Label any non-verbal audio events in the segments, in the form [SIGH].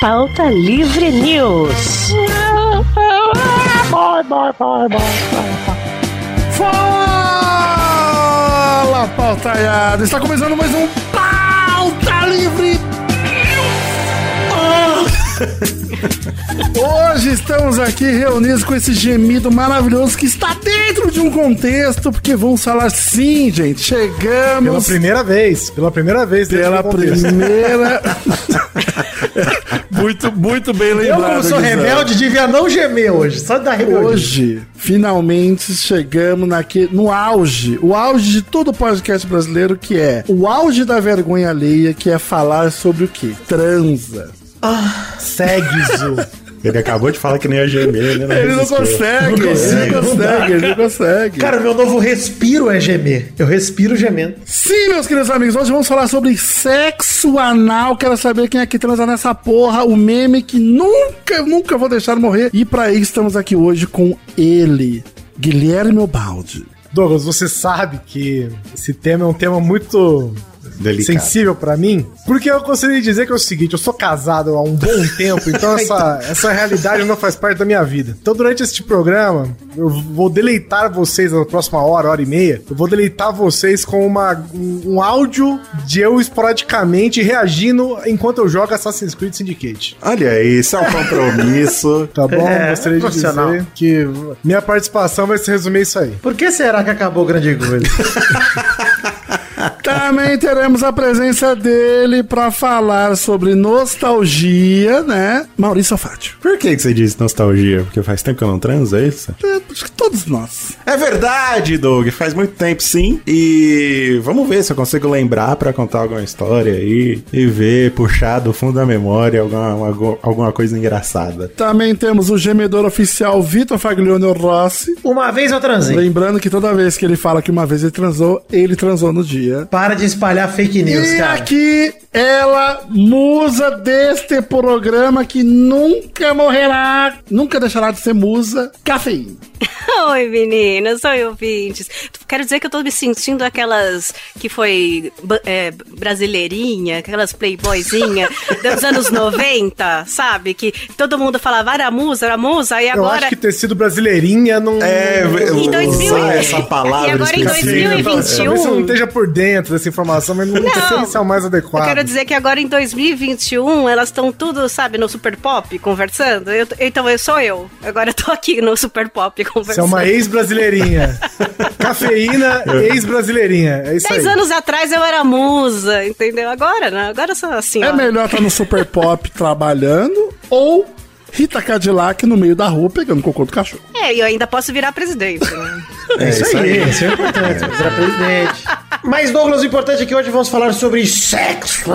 Pauta Livre News. Fala, pautaiada! Está começando mais um Pauta Livre [LAUGHS] Hoje estamos aqui reunidos com esse gemido maravilhoso que está dentro de um contexto, porque vamos falar sim, gente. Chegamos. Pela primeira vez, pela primeira vez. Pela primeira. [LAUGHS] muito, muito bem lembrado. Eu, como sou Guizão. rebelde, devia não gemer hoje, só da rebelde. Hoje, finalmente chegamos naquele, no auge, o auge de todo podcast brasileiro, que é o auge da vergonha alheia, que é falar sobre o quê? Transa. Sexo. Ele acabou de falar que nem ia gemer, né? Ele não consegue, ele não consegue, ele não consegue. Cara, meu novo respiro é gemer. Eu respiro gemendo. Sim, meus queridos amigos, hoje vamos falar sobre sexo anal. Quero saber quem é que transa nessa porra. O meme que nunca, nunca vou deixar morrer. E pra isso estamos aqui hoje com ele, Guilherme Obaldi. Douglas, você sabe que esse tema é um tema muito Delicado. sensível pra mim, porque eu gostaria de dizer que é o seguinte, eu sou casado há um bom [LAUGHS] tempo, então essa, essa realidade não faz parte da minha vida. Então durante este programa, eu vou deleitar vocês na próxima hora, hora e meia, eu vou deleitar vocês com uma, um, um áudio de eu esporadicamente reagindo enquanto eu jogo Assassin's Creed Syndicate. Olha, isso é um compromisso. [LAUGHS] Tá bom? É, Gostaria de dizer que minha participação vai se resumir isso aí. Por que será que acabou o grande coisa? [LAUGHS] Também teremos a presença dele pra falar sobre nostalgia, né? Maurício Fátio. Por que, que você disse nostalgia? Porque faz tempo que eu não transo, é isso? É, acho que todos nós. É verdade, Doug. Faz muito tempo, sim. E vamos ver se eu consigo lembrar pra contar alguma história aí e ver, puxar do fundo da memória alguma, alguma, alguma coisa engraçada. Também temos o gemedor oficial Vitor Faglione Rossi. Uma vez eu transei. Lembrando que toda vez que ele fala que uma vez ele transou, ele transou no dia. Para de espalhar fake news, E cara. aqui, ela, musa deste programa que nunca morrerá, nunca deixará de ser musa, cafeína. [LAUGHS] Oi, meninas, oi, ouvintes. Quero dizer que eu tô me sentindo aquelas que foi é, brasileirinha, aquelas playboyzinha [LAUGHS] dos anos 90, sabe? Que todo mundo falava, era musa, era musa, e Eu agora... acho que ter sido brasileirinha não. É, Em eu 2000 usar e- essa palavra e agora em específica. 2021. Talvez você não esteja por dentro dessa informação, mas não, sei se é o mais adequado. Eu quero dizer que agora em 2021 elas estão tudo, sabe, no Super Pop conversando. Eu- então eu sou eu. Agora eu tô aqui no Super Pop [LAUGHS] conversando. Você é uma ex-brasileirinha. [LAUGHS] Cafeína, ex-brasileirinha. É isso Dez aí. anos atrás eu era musa, entendeu? Agora, né? Agora eu sou assim, É ó. melhor estar no Super Pop trabalhando ou Rita Cadillac no meio da rua pegando cocô do cachorro. É, e eu ainda posso virar presidente, né? [LAUGHS] É isso Isso aí, aí. isso é importante. Virar presidente. Mas, Douglas, o importante é que hoje vamos falar sobre sexo.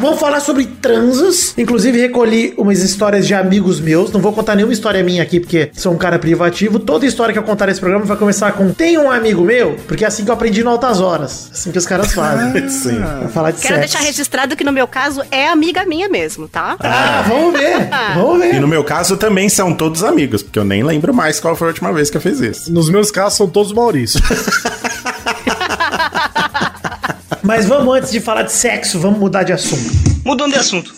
Vamos falar sobre transas. Inclusive, recolhi umas histórias de amigos meus. Não vou contar nenhuma história minha aqui, porque sou um cara privativo. Toda história que eu contar nesse programa vai começar com Tem um amigo meu, porque é assim que eu aprendi no Altas Horas. Assim que os caras fazem. Sim. Pra falar de Quero sexo. deixar registrado que no meu caso é amiga minha mesmo, tá? Ah, vamos ver. Vamos ver. E no meu caso também são todos amigos, porque eu nem lembro mais qual foi a última vez que eu fiz isso. Nos meus casos são todos Maurício. [LAUGHS] Mas vamos, antes de falar de sexo, vamos mudar de assunto. Mudando de assunto.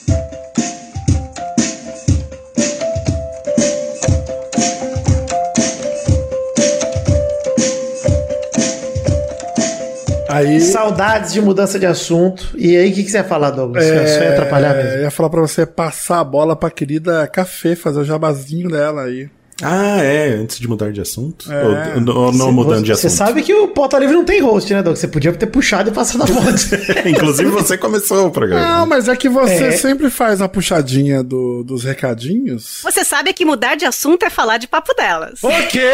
Aí. Saudades de mudança de assunto. E aí, o que, que você ia falar, Douglas? Você só ia atrapalhar Eu mesmo. ia falar pra você passar a bola pra querida Café, fazer o jabazinho dela aí. Ah, é, antes de mudar de assunto? É. Ou, ou não mudando de Você assunto? sabe que o Pauta Livre não tem host, né, Doug? Você podia ter puxado e passado a [LAUGHS] voz. Inclusive você começou o programa. Não, mas é que você É. sempre faz a puxadinha do- dos recadinhos. Você sabe que mudar de assunto é falar de papo delas. O quê?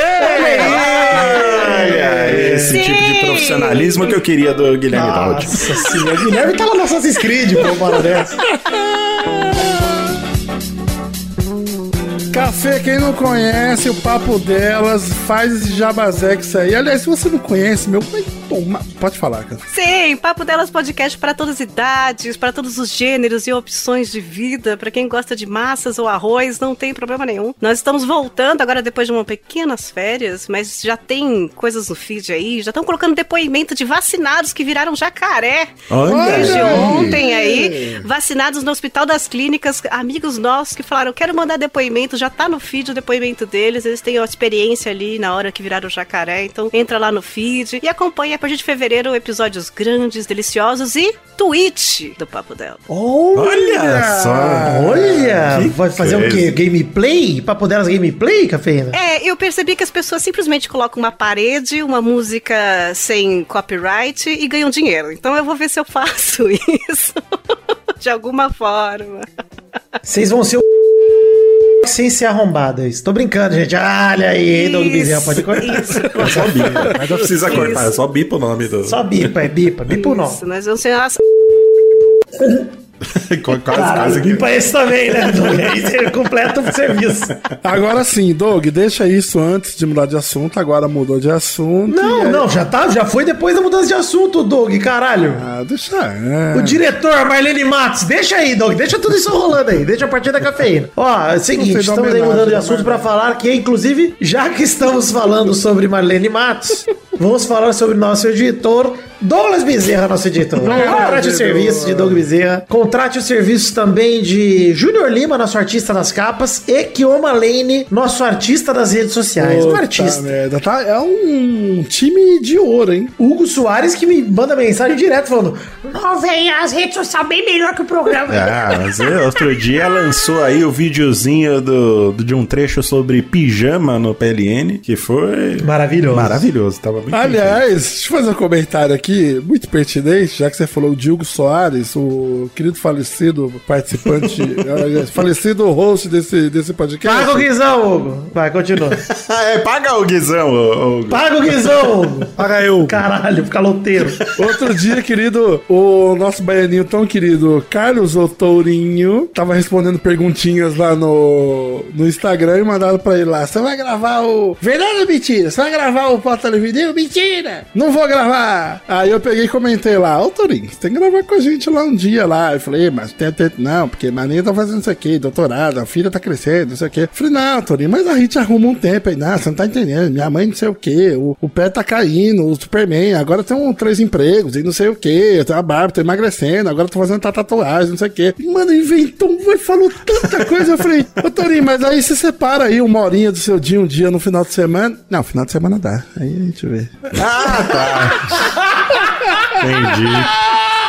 Olha, esse Sim. tipo de profissionalismo que eu queria do Guilherme Daldi. Nossa senhora. Guilherme tá lá no Assassin's Creed, pô, uma hora [LAUGHS] Café, quem não conhece o papo delas, faz esse jabazex aí. Aliás, se você não conhece, meu. Pode falar, cara. Sim, Papo Delas Podcast para todas as idades, para todos os gêneros e opções de vida. Para quem gosta de massas ou arroz, não tem problema nenhum. Nós estamos voltando agora depois de umas pequenas férias, mas já tem coisas no feed aí, já estão colocando depoimento de vacinados que viraram jacaré Olha desde aí. ontem aí. vacinados no Hospital das Clínicas, amigos nossos que falaram, quero mandar depoimento, já tá no feed o depoimento deles, eles têm a experiência ali na hora que viraram jacaré, então entra lá no feed e acompanha a partir de fevereiro episódios grandes, deliciosos e tweet do Papo Dela. Olha só. Olha! Que vai fazer o quê? Gameplay? Papo delas gameplay, cafeína? É, eu percebi que as pessoas simplesmente colocam uma parede, uma música sem copyright e ganham dinheiro. Então eu vou ver se eu faço [LAUGHS] isso. De alguma forma. Vocês vão ser o [LAUGHS] sem ser arrombadas. Tô brincando, gente. Olha aí, Doug Bezerra, pode cortar. Isso, É só bipa. [LAUGHS] Mas não precisa Isso. cortar, é só bipa o nome do. Só bipa, é bipa, bipa o nome. isso. Nós vamos ser as... [LAUGHS] quase, Caralho, quase que. bipa esse também, né, Doug? Aí você completa o serviço. Agora sim, Doug, deixa isso antes de mudar de assunto. Agora mudou de assunto. Não, aí- não, já tá, já foi depois da mudança de assunto, Doug, caralho. Ah, deixa. é. O diretor Marlene Matos, deixa aí, Doug, deixa tudo isso rolando aí, deixa a partir da cafeína. Ó, é o seguinte, estamos aí mudando de né, assunto pra Marlene? falar que, inclusive, já que estamos falando sobre Marlene Matos, vamos falar sobre nosso editor Douglas Bezerra, nosso editor. Contrate o serviço de Doug Bezerra, contrate o serviço também de Júnior Lima, nosso artista das capas, e Kioma Lane, nosso artista das redes sociais. Um artista. merda, tá? É um time de ouro, hein? Hugo Soares que me manda mensagem direto falando: Não, velho, as redes sociais bem melhor que o programa. Ah, mas é, outro dia lançou aí o videozinho do, do- de um trecho sobre pijama no PLN, que foi Maravilhoso. maravilhoso. Tava muito Aliás, deixa eu fazer um comentário aqui, muito pertinente, já que você falou o Diogo Soares, o querido falecido participante, eh, [LAUGHS] falecido host desse, desse podcast. Paga o Guizão, Hugo. Vai, continua. [LAUGHS] é, paga o Guizão, ô, ô, Paga o Guizão, Hugo. Paga eu. Caralho, caloteiro. Outro dia, querido, o nosso baianinho tão querido, Carlos Otourinho, tava respondendo perguntinhas lá no, no Instagram e mandaram pra ele lá: Você vai gravar o. Verdade ou mentira? Você vai gravar o Pauta Livre News? Mentira! Não vou gravar! Aí eu peguei e comentei lá: Ô você tem que gravar com a gente lá um dia lá. Eu falei: Mas tem, tem não, porque Maninha tá fazendo isso aqui, doutorado, a filha tá crescendo, não sei o quê. Eu falei: Não, Tourinho, mas a gente arruma um tempo aí. Não, você não tá entendendo. Minha mãe não sei o quê, o, o pé tá caindo, o Superman, agora tem um, três empregos e não sei o quê. Eu tenho a barba, tô emagrecendo, agora tô fazendo tatuagem, não sei o quê. E, mano, inventou, vai, falou tanta coisa. Eu falei: Ô Tourinho, mas aí você separa aí uma horinha do seu dia, um dia no final de semana. Não, final de semana dá. Aí a gente vê. Ah, tá. [LAUGHS] Entendi. [LAUGHS]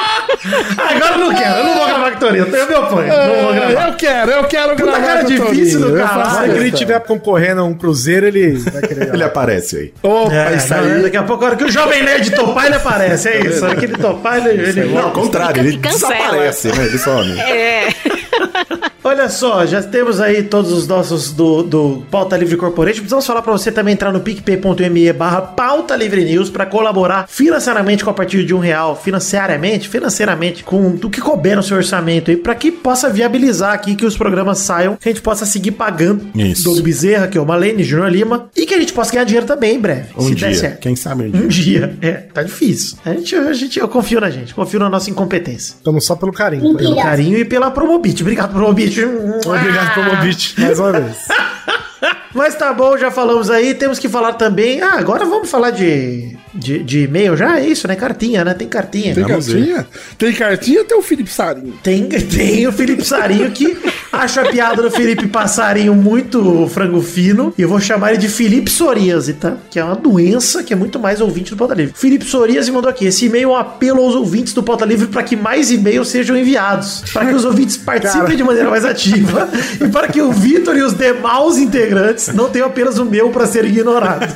Agora eu não quero, eu não vou gravar com o Torinho. Eu tenho meu apoio. Não vou gravar. Eu quero, eu quero gravar. cara difícil do Eu caralho. faço Se ele estiver concorrendo a um cruzeiro, ele vai querer. Ele aparece aí. Opa, É, isso não, aí. Daqui a pouco, a hora que o Jovem Nerd topar, ele aparece. É isso. A hora que ele topar, ele, ele Não, ao contrário, ele desaparece, né? Ele some. É. [LAUGHS] Olha só, já temos aí todos os nossos do, do Pauta Livre Corporation. Precisamos falar pra você também entrar no picpay.me barra Pauta Livre News pra colaborar financeiramente com a partir de um real. Financeiramente, financeiramente, com o que couber no seu orçamento aí, pra que possa viabilizar aqui que os programas saiam, que a gente possa seguir pagando Isso. Doug Bezerra, que é o Malene, Júnior Lima, e que a gente possa ganhar dinheiro também em breve, Um se dia. der certo. Quem sabe um Um dia. dia. É, tá difícil. A gente, a gente, eu confio na gente, confio na nossa incompetência. Estamos só pelo carinho. Pelo carinho e pela Promobit. Obrigado, Promobit. Obrigado pelo convite mais uma vez. [LAUGHS] Mas tá bom, já falamos aí. Temos que falar também. Ah, agora vamos falar de, de, de e-mail já? É isso, né? Cartinha, né? Tem cartinha. Tem Vamos cartinha? Tem cartinha tem o Felipe Sarinho. Tem, tem o Felipe Sarinho que acha a piada do Felipe Passarinho muito frango fino. E eu vou chamar ele de Felipe Soríase, tá? Que é uma doença que é muito mais ouvinte do Pauta Livre. Felipe Soríase mandou aqui. Esse e-mail é um apelo aos ouvintes do Pauta Livre para que mais e-mails sejam enviados. Para que os ouvintes participem de maneira mais ativa. e para que o Vitor e os demais integrantes não tenham apenas o meu para ser ignorado.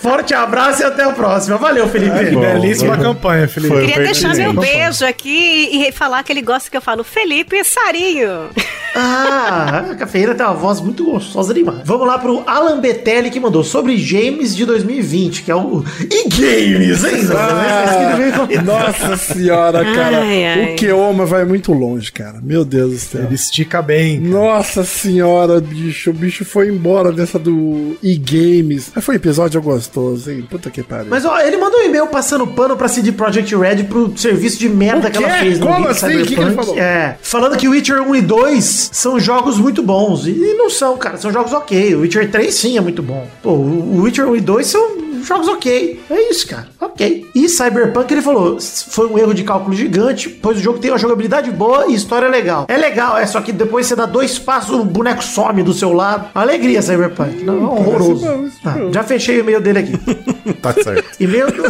Forte abraço e até a próxima. Valeu, Felipe. bom. Belíssima campanha, Felipe. Foi. Queria deixar meu beijo aqui e falar que ele gosta que eu falo Felipe Sarinho. Ah, a cafeína tem uma voz muito gostosa demais. Vamos lá pro Alan Betelli que mandou sobre Games de 2020, que é o. E Games, hein? Ah, nossa senhora, cara. Ai, ai. O Keoma vai muito longe, cara. Meu Deus do céu. Ele estica bem. Nossa senhora, bicho. O bicho foi embora dessa do e-games. Mas foi um episódio gostoso, hein? Puta que pariu. Mas ó, ele mandou um e-mail passando pano pra CD Projekt Red pro serviço de merda que ela fez Como assim? O que que ele falou? É, falando que Witcher 1 e 2 2 são jogos muito bons. E não são, cara, são jogos ok. O Witcher 3 sim é muito bom. Pô, o Witcher 1 e 2 são jogos ok. É isso, cara. Ok. E Cyberpunk, ele falou, foi um erro de cálculo gigante, pois o jogo tem uma jogabilidade boa e história legal. É legal, é só que depois você dá dois passos, o boneco some do seu lado. Alegria, Cyberpunk. Não, é horroroso. bom, Tá, já fechei o e-mail dele aqui. [LAUGHS] [LAUGHS] Tá certo. E-mail do...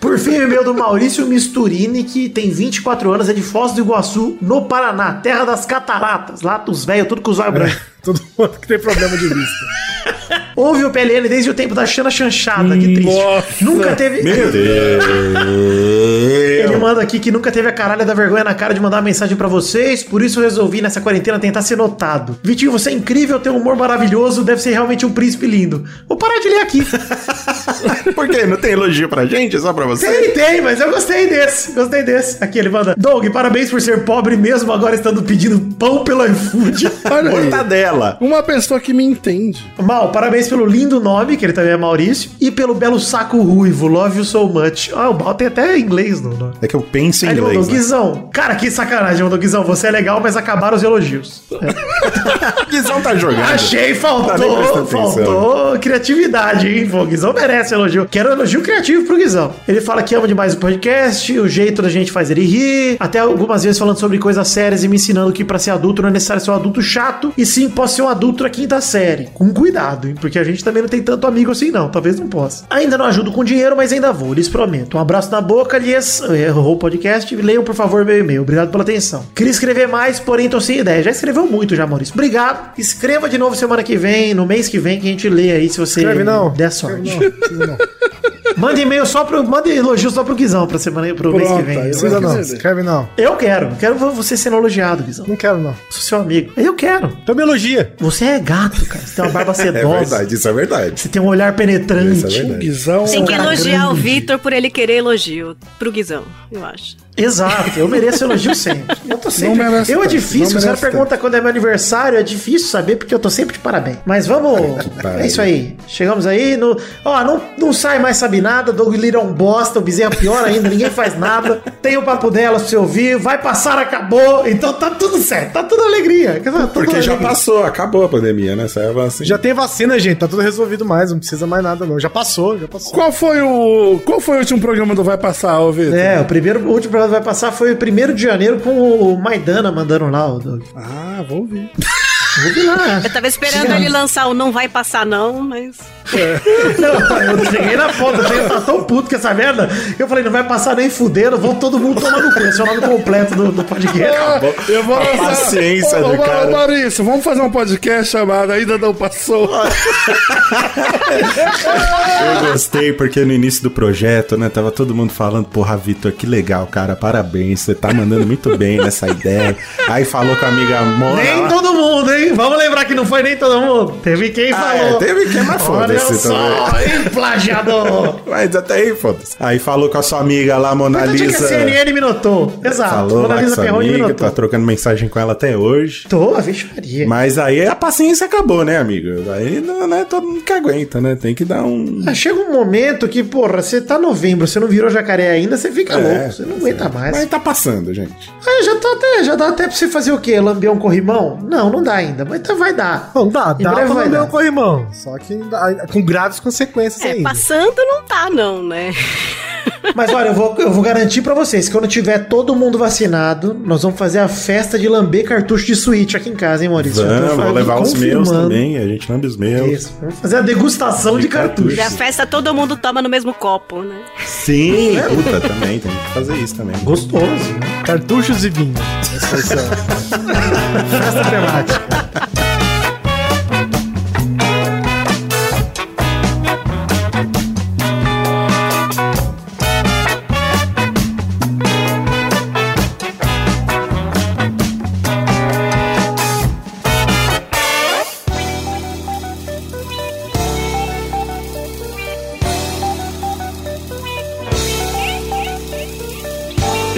Por fim, o e-mail do Maurício Misturini, que tem 24 anos, é de Foz do Iguaçu, no Paraná, terra das cataratas. Lá os velhos, tudo com os olhos brancos. [LAUGHS] Todo mundo que tem problema de vista. [LAUGHS] Ouve o PLN desde o tempo da Xana Chanchada, que triste. Nossa. Nunca teve. Meu Ele Deus. manda aqui que nunca teve a caralha da vergonha na cara de mandar uma mensagem pra vocês, por isso eu resolvi nessa quarentena tentar ser notado. Vitinho, você é incrível, tem um humor maravilhoso, deve ser realmente um príncipe lindo. Vou parar de ler aqui. [LAUGHS] Por quê? Não tem elogio pra gente? Só pra você? Tem, tem, mas eu gostei desse. Gostei desse. Aqui ele manda. Doug, parabéns por ser pobre mesmo agora estando pedindo pão pelo iFood. [LAUGHS] Olha aí. Mortadela. Uma pessoa que me entende. Mal, parabéns pelo lindo nome, que ele também é Maurício, e pelo belo saco ruivo. Love you so much. Ah, o Mal tem até inglês no nome. É que eu penso em Aí ele mandou, inglês. Né? Guizão, cara, que sacanagem, mandou Guizão, você é legal, mas acabaram os elogios. [LAUGHS] Guizão tá jogando. Achei, Tá faltou, prestando faltou criatividade, hein? Pô, o Guizão merece elogio. Quero elogio criativo pro Guizão. Ele fala que ama demais o podcast, o jeito da gente faz ele rir, até algumas vezes falando sobre coisas sérias e me ensinando que pra ser adulto não é necessário ser um adulto chato, e sim posso ser um adulto na quinta série. Com cuidado, hein? Porque a gente também não tem tanto amigo assim, não. Talvez não possa. Ainda não ajudo com dinheiro, mas ainda vou, lhes prometo. Um abraço na boca, lhes errou o podcast. Leiam, por favor, meu e-mail. Obrigado pela atenção. Queria escrever mais, porém tô sem ideia. Já escreveu muito já, Maurício. Obrigado. Escreva de novo semana que vem, no mês que vem, que a gente lê aí, se você Escreve não. der sorte. Escreve não, precisa não. Manda e-mail só pro. Manda elogio só pro Guizão pra semana pro mês que Pronto, vem. aí Precisa não. Escreve. Não. Eu quero. Quero você sendo elogiado, Guizão. Não quero não. Sou seu amigo. Eu quero. Então me elogia. Você é gato, cara. Você tem uma barba [LAUGHS] É sedosa. verdade, isso é verdade. Você tem um olhar penetrante. Isso é verdade. Guizão. Tem que cara elogiar o grande. Vitor por ele querer elogio. Pro Guizão, eu acho. Exato, eu mereço elogio sempre. Eu tô sempre. Não merece eu é difícil, caras merece perguntam quando é meu aniversário, é difícil saber porque eu tô sempre de parabéns. Mas vamos. é isso aí. Chegamos aí no. Ó, não, não sai mais sabe nada, Doug Lira é um bosta, o Bezerra é pior ainda, ninguém faz nada. Tem o papo delas pra você ouvir, vai passar, acabou. Então tá tudo certo, tá tudo alegria. Tá tudo Porque já alegria. passou, acabou a pandemia, né? Saiu a vacina. Já tem vacina, gente. Tá tudo resolvido mais. Não precisa mais nada, não. Já passou, já passou. Qual foi o. Qual foi o último programa do Vai Passar, ô Vitor? É, o primeiro, o último programa que vai passar foi o primeiro de janeiro com o Maidana mandando lá, o. Ah, vou ouvir. Vou vir lá. Eu tava esperando ele lançar o Não Vai Passar Não, mas... Não, eu cheguei na ponta, eu cheguei, eu tão puto com essa merda. Eu falei, não vai passar nem fudendo, vou todo mundo tomar no cu. Esse é o nome completo do, do podcast. Eu vou A lançar. paciência Ô, do ô, cara. Maurício, vamos fazer um podcast chamado Ainda Não Passou. Eu gostei porque no início do projeto, né, tava todo mundo falando, porra, Vitor, que legal, cara, parabéns, você tá mandando muito bem nessa ideia. Aí falou com a amiga Mona. Nem lá- todo mundo, hein? Vamos lembrar que não foi nem todo mundo. Teve quem Ah, falou. é, teve quem, mas foda-se só, hein, plagiador. Mas até aí, foda-se. Aí falou com a sua amiga lá, Mona Importante é que a Lisa. CNN me notou. Exato. Falou Mona Lisa sua Perrone me amiga, notou. tá trocando mensagem com ela até hoje. Tô, a vixe Maria. Mas aí a paciência acabou, né, amigo? Aí não, é todo mundo que aguenta, né? Tem que dar um. Ah, Chega um momento que, porra, você tá novembro, você não virou jacaré ainda, você fica É, louco, você não aguenta mais. Mas tá passando, gente. Ah, já, tá até, já dá até pra você fazer o quê? Lamber um corrimão? Não, não dá ainda, mas tá, vai dar. Não, dá, Em dá pra vai o corrimão. Só que com graves consequências É, ainda. passando não tá, não, né? [LAUGHS] Mas olha, eu vou, eu vou garantir pra vocês que quando tiver todo mundo vacinado, nós vamos fazer a festa de lamber cartucho de Switch aqui em casa, hein, Maurício? Vamos, vou levar os meus também. A gente lambe os meus. Isso, vamos fazer a degustação de, De cartucho. E a festa todo mundo toma no mesmo copo, né? Sim, puta, também. Tem que fazer isso também. Gostoso, né? Cartuchos e vinho. Festa temática.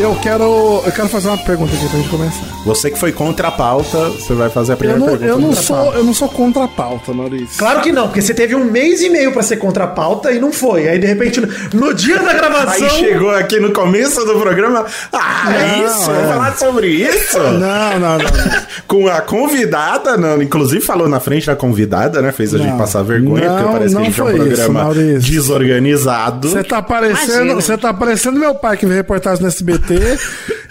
Eu quero, eu quero fazer uma pergunta aqui pra gente começar. Você que foi contra a pauta, você vai fazer a Eu primeira não, pergunta. eu não sou, pauta. eu não sou contra a pauta, Maurício. Claro que não, porque você teve um mês e meio pra ser contra a pauta e não foi. Aí, de repente, no, no dia da gravação... Aí chegou aqui no começo do programa. Ah, é Não, isso? é. Vamos falar sobre isso? Não, não, não. não. [LAUGHS] Com a convidada, não, inclusive falou na frente da convidada, né? Fez a gente Não. passar vergonha, Não, porque parece que a não gente é um foi isso, programa Maurício. desorganizado. Você tá parecendo, você tá parecendo meu pai que vê reportagem no SBT,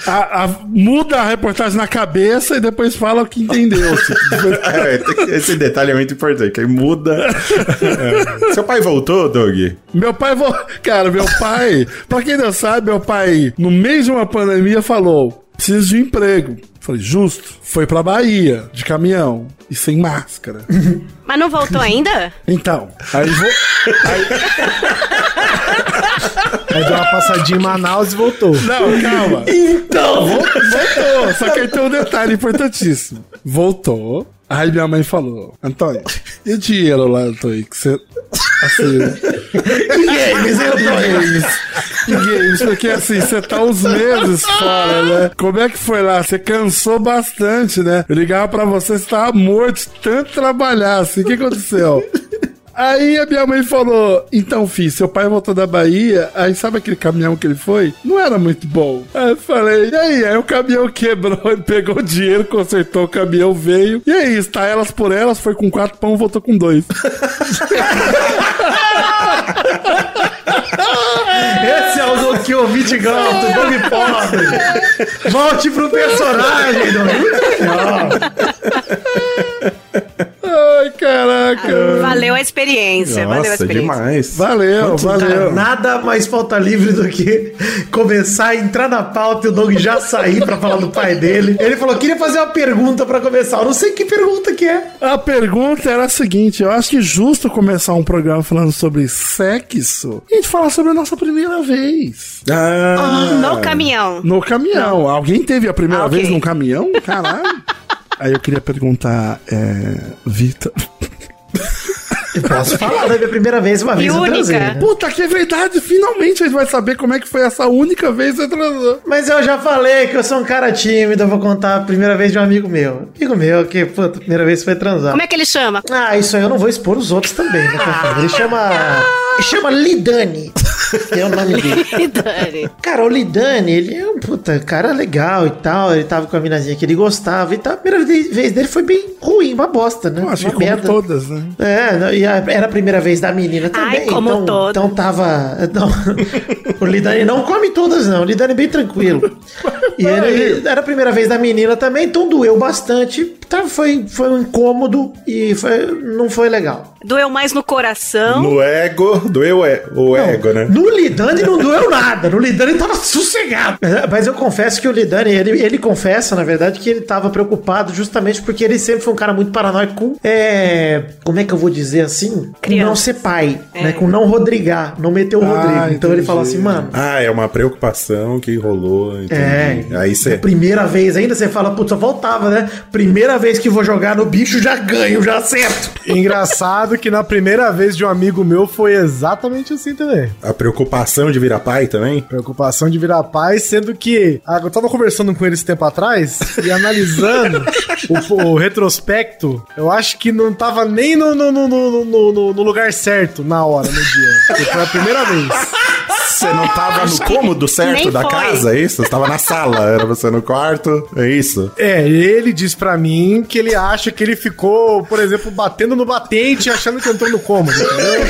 a- a- muda a reportagem na cabeça e depois fala o que entendeu. [LAUGHS] É, tem- esse detalhe é muito importante, que aí muda. É. Seu pai voltou, Doug? meu pai, vo- cara, meu pai, pra quem não sabe, meu pai, no meio de uma pandemia, falou: preciso de um emprego. Falei, justo. Foi pra Bahia, de caminhão e sem máscara. Mas não voltou ainda? Então, aí vou. Aí deu uma passadinha em Manaus e voltou. Não, calma. Então, vol- voltou. Só que aí tem um detalhe importantíssimo. Voltou. Aí minha mãe falou: Antônio, e o dinheiro lá, Antônio? Que você. Assim. E games, Antônio? games. Em games, porque assim, você tá uns meses fora, né? Como é que foi lá? Você cansou bastante, né? Eu ligava pra você, você tava morto, de tanto trabalhar, assim. O que aconteceu? Aí a minha mãe falou: Então, filho, seu pai voltou da Bahia, aí sabe aquele caminhão que ele foi? Não era muito bom. Aí eu falei: E aí? Aí o caminhão quebrou, [LAUGHS] ele pegou o dinheiro, consertou o caminhão, veio. E é isso, tá elas por elas, foi com quatro pão, voltou com dois. [LAUGHS] É o ouvinte gosta, o Doug Pobre. Volte pro personagem, Doug. Muito legal. Ai, caraca. Valeu a experiência, valeu a Nossa, experiência. demais. Valeu, Cara, valeu. nada mais falta livre do que começar a entrar na pauta e o Doug já sair pra falar do pai dele. Ele falou: queria fazer uma pergunta pra começar. Eu não sei que pergunta que é. A pergunta era a seguinte: eu acho que justo começar um programa falando sobre sexo e a gente falar sobre a nossa primeira vez. Ah, No caminhão. No caminhão. Alguém teve a primeira Ah, ok. vez num caminhão? Caralho. [LAUGHS] Aí eu queria perguntar, é. Vitor. Eu posso falar da minha primeira vez, uma vez eu única. transei, né? Puta que é verdade! Finalmente a gente vai saber como é que foi essa única vez que você transou. Mas eu já falei que eu sou um cara tímido, eu vou contar a primeira vez de um amigo meu. Amigo meu que, puta, a primeira vez foi transar. Como é que ele chama? Ah, isso aí eu não vou expor os outros também, né? cara? Ele chama. Ele chama Lidani. É o nome dele. [LAUGHS] Cara, o Lidani, ele é um puta cara legal e tal. Ele tava com a minazinha que ele gostava e tal. A primeira vez dele foi bem ruim, uma bosta, né? Eu acho uma que como todas, né? É, e a- era a primeira vez da menina também. Ai, como então, todas. então tava. Não, [LAUGHS] o Lidani não come todas, não. O Lidani é bem tranquilo. [LAUGHS] E ele, era a primeira vez da menina também, então doeu bastante. Tá, foi, foi um incômodo e foi, não foi legal. Doeu mais no coração. No ego, doeu é, o ego, né? No Lidani não doeu nada. No Lidani tava sossegado. Mas eu confesso que o Lidani, ele, ele confessa, na verdade, que ele tava preocupado justamente porque ele sempre foi um cara muito paranoico com. É, como é que eu vou dizer assim? Com não ser pai, né? Com não rodrigar, não meter o Ah, Rodrigo. Então ele entendi. fala assim, mano. Ah, é uma preocupação que rolou. Entendi. É, Aí você. primeira vez ainda você fala, putz, só voltava, né? Primeira vez que vou jogar no bicho, já ganho, já acerto. Engraçado que na primeira vez de um amigo meu foi exatamente assim também. A preocupação de virar pai também? Preocupação de virar pai, sendo que ah, eu tava conversando com ele esse tempo atrás e analisando o, o retrospecto, eu acho que não tava nem no, no, no, no, no- no lugar certo na hora, no dia. Porque foi a primeira vez. Você não tava no cômodo certo da foi. casa, é isso? Você tava na sala, era você no quarto, é isso? É, ele diz pra mim que ele acha que ele ficou, por exemplo, batendo no batente achando que entrou no cômodo, entendeu?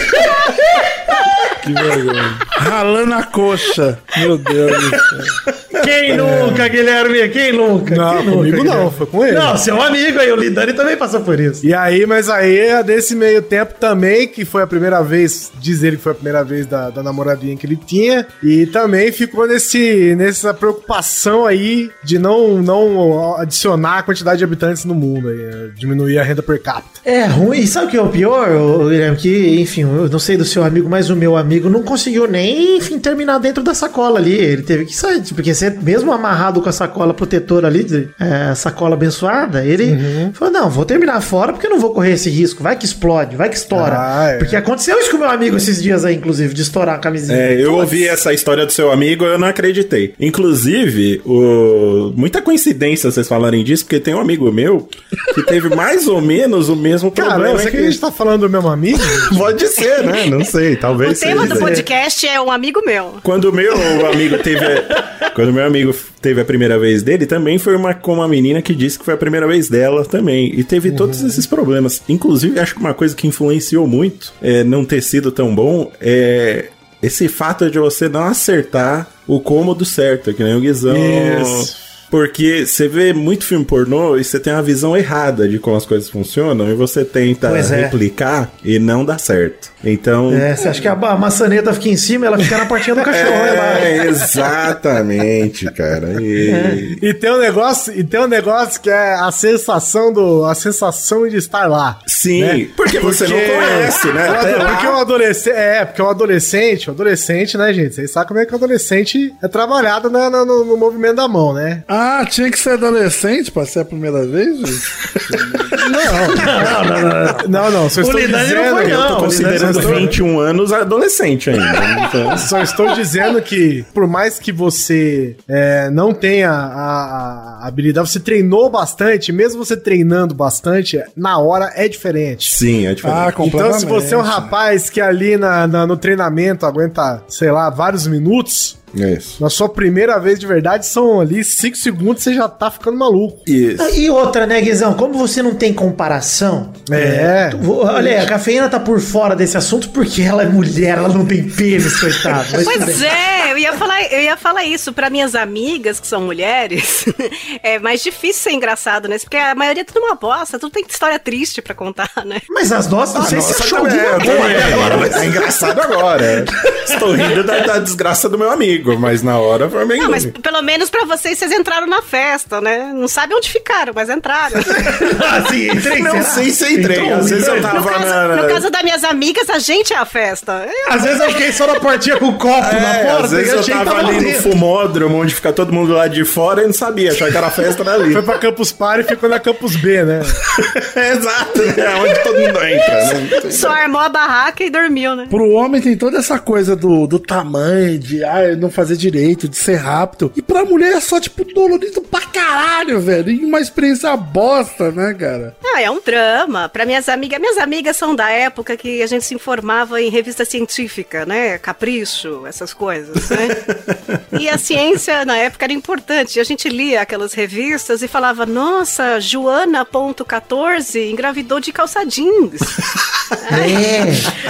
Que vergonha. Ralando a coxa. Meu Deus do céu. Quem nunca, Guilherme? Quem nunca? Não, Quem comigo nunca, não, foi com ele. Não, seu amigo aí, o Lidani também passou por isso. E aí, mas aí, nesse meio tempo também, que foi a primeira vez, diz ele que foi a primeira vez da, da namoradinha que ele tinha, e também ficou nesse, nessa preocupação aí de não, não adicionar a quantidade de habitantes no mundo, aí, é, diminuir a renda per capita. É ruim. E sabe o que é o pior, Guilherme? Que, enfim, eu não sei do seu amigo, mas o meu amigo não conseguiu nem, enfim, terminar dentro da sacola ali. Ele teve que sair, porque você mesmo amarrado com a sacola protetora ali, de- é, sacola abençoada, ele Uhum. falou: não, vou terminar fora porque eu não vou correr esse risco. Vai que explode, vai que estoura. Ah, é. Porque aconteceu isso com o meu amigo esses dias aí, inclusive, de estourar a camisinha. É, eu ouvi essa história do seu amigo, eu não acreditei. Inclusive, o... muita coincidência vocês falarem disso, porque tem um amigo meu que teve [LAUGHS] mais ou menos o mesmo Caramba, problema você que a que... gente tá falando do mesmo amigo? [LAUGHS] Pode ser, né? Não sei, O talvez tema do podcast é um amigo meu. Quando o meu amigo teve. [LAUGHS] quando meu amigo teve a primeira vez dele, também foi uma, com uma menina que disse que foi a primeira vez dela também. E teve todos esses problemas. Inclusive, acho que uma coisa que influenciou muito é, não ter sido tão bom é esse fato de você não acertar o cômodo certo, que nem o Guizão. Isso. Porque você vê muito filme pornô e você tem uma visão errada de como as coisas funcionam e você tenta é. replicar e não dá certo. Então. É, você acha que a, a maçaneta fica em cima, ela fica na partinha do [LAUGHS] cachorro, né? É, exatamente, cara. E... E tem um negócio, e tem um negócio que é a sensação do, a sensação de estar lá. Sim, né? porque você não conhece, né? Porque o adolescente, é, porque o adolescente, o adolescente, né, gente? Vocês sabem como é que o adolescente é trabalhado na- na- no, no movimento da mão, né? Ah, tinha que ser adolescente pra ser a primeira vez, gente? Não, não, só estou Lidani não dizendo. Eu tô Não, considerando Lidani, 21 anos adolescente ainda. Então... Só estou dizendo que, por mais que você é, não tenha a, a habilidade, você treinou bastante, mesmo você treinando bastante, na hora é diferente. Sim, é diferente. Ah, Então, se você é um rapaz que ali na, na- no treinamento aguenta, sei lá, vários minutos, Isso. na sua primeira vez de verdade, são ali 5 segundos, você já tá ficando maluco. Isso. E outra, né, Guizão? Como você não tem comparação. É. tu- vou- olha aí, a cafeína tá por fora desse assunto porque ela é mulher, ela não tem pênis, coitado. Pois é, eu ia falar, eu ia falar isso para minhas amigas que são mulheres. [LAUGHS] É mais difícil ser engraçado, né? Porque a maioria é tudo uma bosta, tudo tem história triste pra contar, né? Mas as nossas, não sei se achou eu boa. também, agora, mas é engraçado agora. [LAUGHS] Estou rindo da, da desgraça do meu amigo, mas na hora foi bem Não, mas pelo menos pra vocês, vocês entraram na festa, né? Não sabem onde ficaram, mas entraram. [LAUGHS] Ah, sim, entrei, Não será? sei se entrei. Entrou, Às vezes eu tava No caso, na... no caso das minhas amigas, a gente é a festa. Eu- Às vezes eu fiquei só na portinha com o copo na É, porta às vezes eu que tava tava ali no dentro. fumódromo, onde fica todo mundo lá de fora e não sabia, achava que era a festa dali. Foi pra Campus Party e ficou na Campus B, né? [LAUGHS] Exato, né? Onde todo mundo entra, né? Só armou a barraca e dormiu, né? Pro homem tem toda essa coisa do, do tamanho, de ah, não fazer direito, de ser rápido. E pra mulher é só, tipo, dolorido pra caralho, velho. E uma experiência bosta, né, cara? Ah, é um drama. Para minhas amigas, minhas amigas são da época que a gente se informava em revista científica, né? Capricho, essas coisas, né? [LAUGHS] e a ciência na época era importante. A gente lia aquelas revistas e falava: "Nossa, Joana.14 engravidou de calça jeans". É,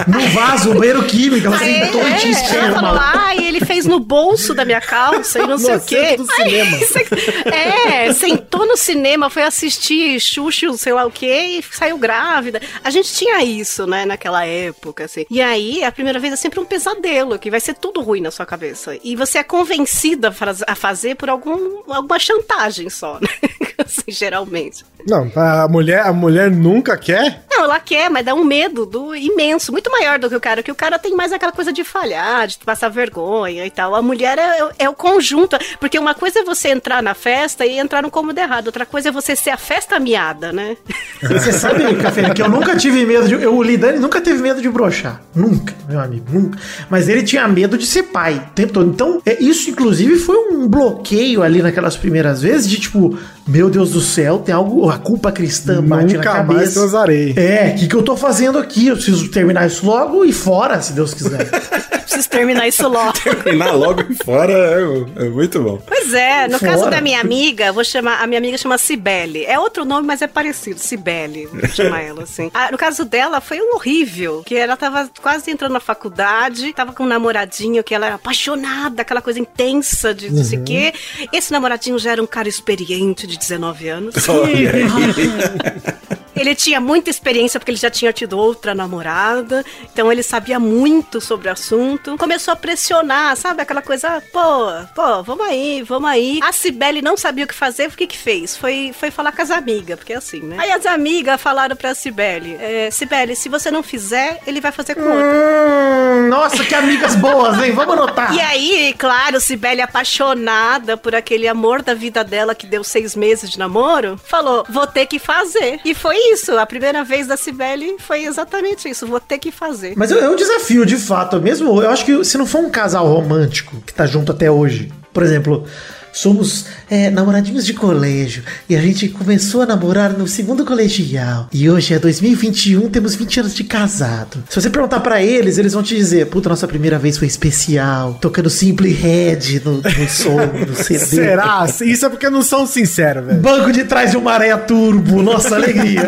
no vaso, o banheiro químico, ela sentou e tinha é, ela falou, esperma. ah, e ele fez no bolso da minha calça e não sei o quê. do cinema. [LAUGHS] Aí, é, sentou no cinema, foi assistir Xuxu, sei lá o quê, e saiu grávida. A gente tinha isso, né, naquela época, assim. E aí, a primeira vez é sempre um pesadelo, que vai ser tudo ruim na sua cabeça. E você é convencida a fazer por algum, alguma chantagem só, né? [LAUGHS] assim, geralmente. Não, a mulher, a mulher nunca quer. Não, ela quer, mas dá um medo do imenso, muito maior do que o cara, que o cara tem mais aquela coisa de falhar, de passar vergonha e tal. A mulher é, é o conjunto, porque uma coisa é você entrar na festa e entrar no cômodo errado, outra coisa é você ser a festa miada, né? [LAUGHS] Você sabe, Café, que eu nunca tive medo de. Eu, o Lidani nunca teve medo de broxar. Nunca, meu amigo, nunca. Mas ele tinha medo de ser pai o tempo todo. Então, é, isso, inclusive, foi um bloqueio ali naquelas primeiras vezes de tipo, meu Deus do céu, tem algo. A culpa cristã bate na Nunca cabeça. mais transarei. É, o que, que eu tô fazendo aqui? Eu preciso terminar isso logo e fora, se Deus quiser. [LAUGHS] Preciso terminar isso logo. Terminar logo e fora é, é muito bom. Pois é, no Fora. caso da minha amiga, vou chamar, a minha amiga chama Cibele. É outro nome, mas é parecido, Cibele, vou chamar ela assim. Ah, no caso dela, foi um horrível, que ela tava quase entrando na faculdade, tava com um namoradinho que ela era apaixonada, aquela coisa intensa de não sei o quê. Esse namoradinho já era um cara experiente de 19 anos. [LAUGHS] Ele tinha muita experiência porque ele já tinha tido outra namorada, então ele sabia muito sobre o assunto. Começou a pressionar, sabe? Aquela coisa, pô, pô, vamos aí, vamos aí. A Cibele não sabia o que fazer, o que que fez? Foi, foi falar com as amigas, porque é assim, né? Aí as amigas falaram pra Cibele, é, Cibele, se você não fizer, ele vai fazer com outra. Hum, nossa, que amigas boas, hein? Vamos anotar. E aí, claro, Cibele apaixonada por aquele amor da vida dela que deu seis meses de namoro, falou, vou ter que fazer. E foi isso, a primeira vez da Cibele foi exatamente isso, vou ter que fazer. Mas é um desafio, de fato. Mesmo, eu acho que se não for um casal romântico que tá junto até hoje, por exemplo, somos é, namoradinhos de colégio e a gente começou a namorar no segundo colegial e hoje é 2021, temos 20 anos de casado. Se você perguntar pra eles, eles vão te dizer: Puta, nossa primeira vez foi especial, tocando Simple Red no, no som, no [LAUGHS] CD. Será? Isso é porque não são sinceros, velho. Banco de trás de uma areia turbo, nossa alegria.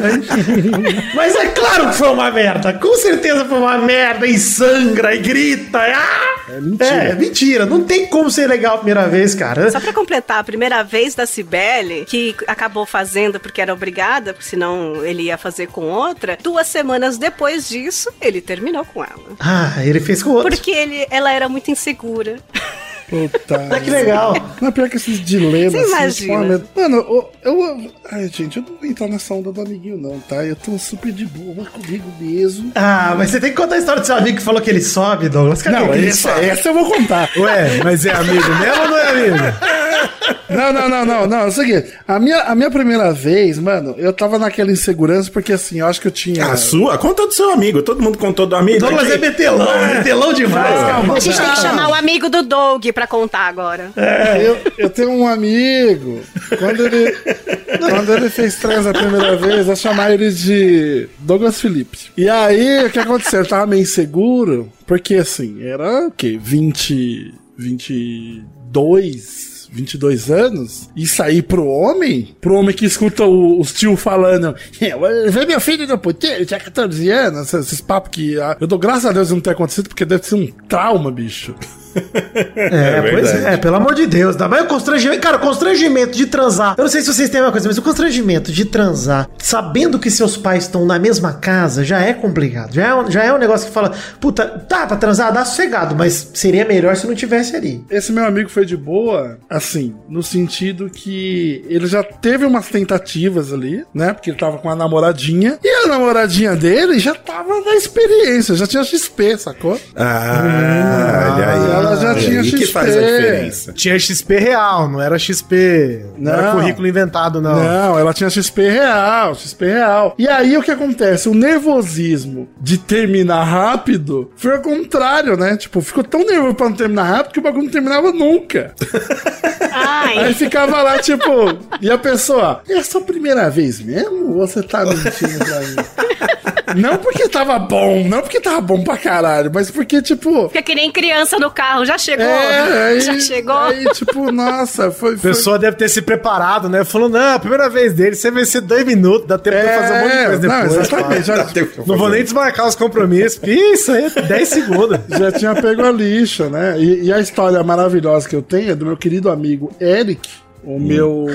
[LAUGHS] Mas é claro que foi uma merda. Com certeza foi uma merda e sangra e grita. Ah! É mentira. É, mentira. Não tem como ser legal a primeira vez, cara. Só pra completar, a primeira vez da Cibele, que acabou fazendo porque era obrigada, porque senão ele ia fazer com outra, duas semanas depois disso, ele terminou com ela. Ah, ele fez com outro. Porque ele, ela era muito insegura. Puta. Ah, [LAUGHS] que legal. Não é pior que esses dilemas. Você assim, imagina. pô, Mano, eu, eu. Ai, gente, eu não vou entrar nessa onda do amiguinho, não, tá? Eu tô super de boa comigo mesmo. Ah, mas você tem que contar a história do seu amigo que falou que ele sobe, Douglas. Cadê Não, ele essa, sobe? essa eu vou contar. Ué, mas é amigo mesmo ou não é amigo? Não, não, não, não, não. É o seguinte, a minha, a minha primeira vez, mano, eu tava naquela insegurança porque assim, eu acho que eu tinha. A sua? Conta do seu amigo. Todo mundo contou do amigo. Douglas é aqui. metelão, metelão demais, calma. A gente tem que chamar o amigo do Doug pra contar agora. Eu, eu tenho um amigo, quando ele, quando ele fez trans a primeira vez, eu chamava ele de Douglas Felipe. E aí, o que aconteceu? Eu tava meio inseguro, porque assim, era o quê? 20, 22... 22 anos e sair pro homem, pro homem que escuta o- os tio falando, "É, vê meu filho no puteiro, tinha 14 anos, esses, esses papos que ah, eu dou graças a Deus não ter acontecido, porque deve ser um trauma, bicho. É, É pois é, pelo amor de Deus. Dá mais o constrangimento. Cara, o constrangimento de transar. Eu não sei se vocês têm a mesma coisa, mas o constrangimento de transar, sabendo que seus pais estão na mesma casa, já é complicado. Já é, um- já é um negócio que fala, puta, dá pra transar, dá sossegado, mas seria melhor se não tivesse ali. Esse meu amigo foi de boa, assim, no sentido que ele já teve umas tentativas ali, né? Porque ele tava com uma namoradinha. E a namoradinha dele já tava na experiência, já tinha XP, sacou? Ah, olha aí. Ela já tinha aí que XP. faz a diferença. Tinha XP real, não era XP. Não, era Não. currículo inventado, não. Não, ela tinha XP real, XP real. E aí o que acontece? O nervosismo de terminar rápido foi ao contrário, né? Tipo, ficou tão nervoso pra não terminar rápido que o bagulho não terminava nunca. [LAUGHS] Aí Ai, ficava lá, tipo, e a pessoa, é a sua primeira vez mesmo? Ou você tá mentindo pra mim? [LAUGHS] Não porque tava bom, não porque tava bom pra caralho, mas porque, tipo. fica que nem criança no carro, já chegou? É, aí, já chegou? Aí, tipo, nossa, foi. A foi pessoa deve ter se preparado, né? Falou, não, a primeira vez dele, você vai ser dois minutos, dá tempo de eu fazer um monte de coisa É, não, depois. exatamente. Já, Dá tempo pra Não vou nem desmarcar os compromissos. Isso aí é 10 segundos. [LAUGHS] já tinha pego a lixa, né? E, e a história maravilhosa que eu tenho é do meu querido amigo Eric, o meu.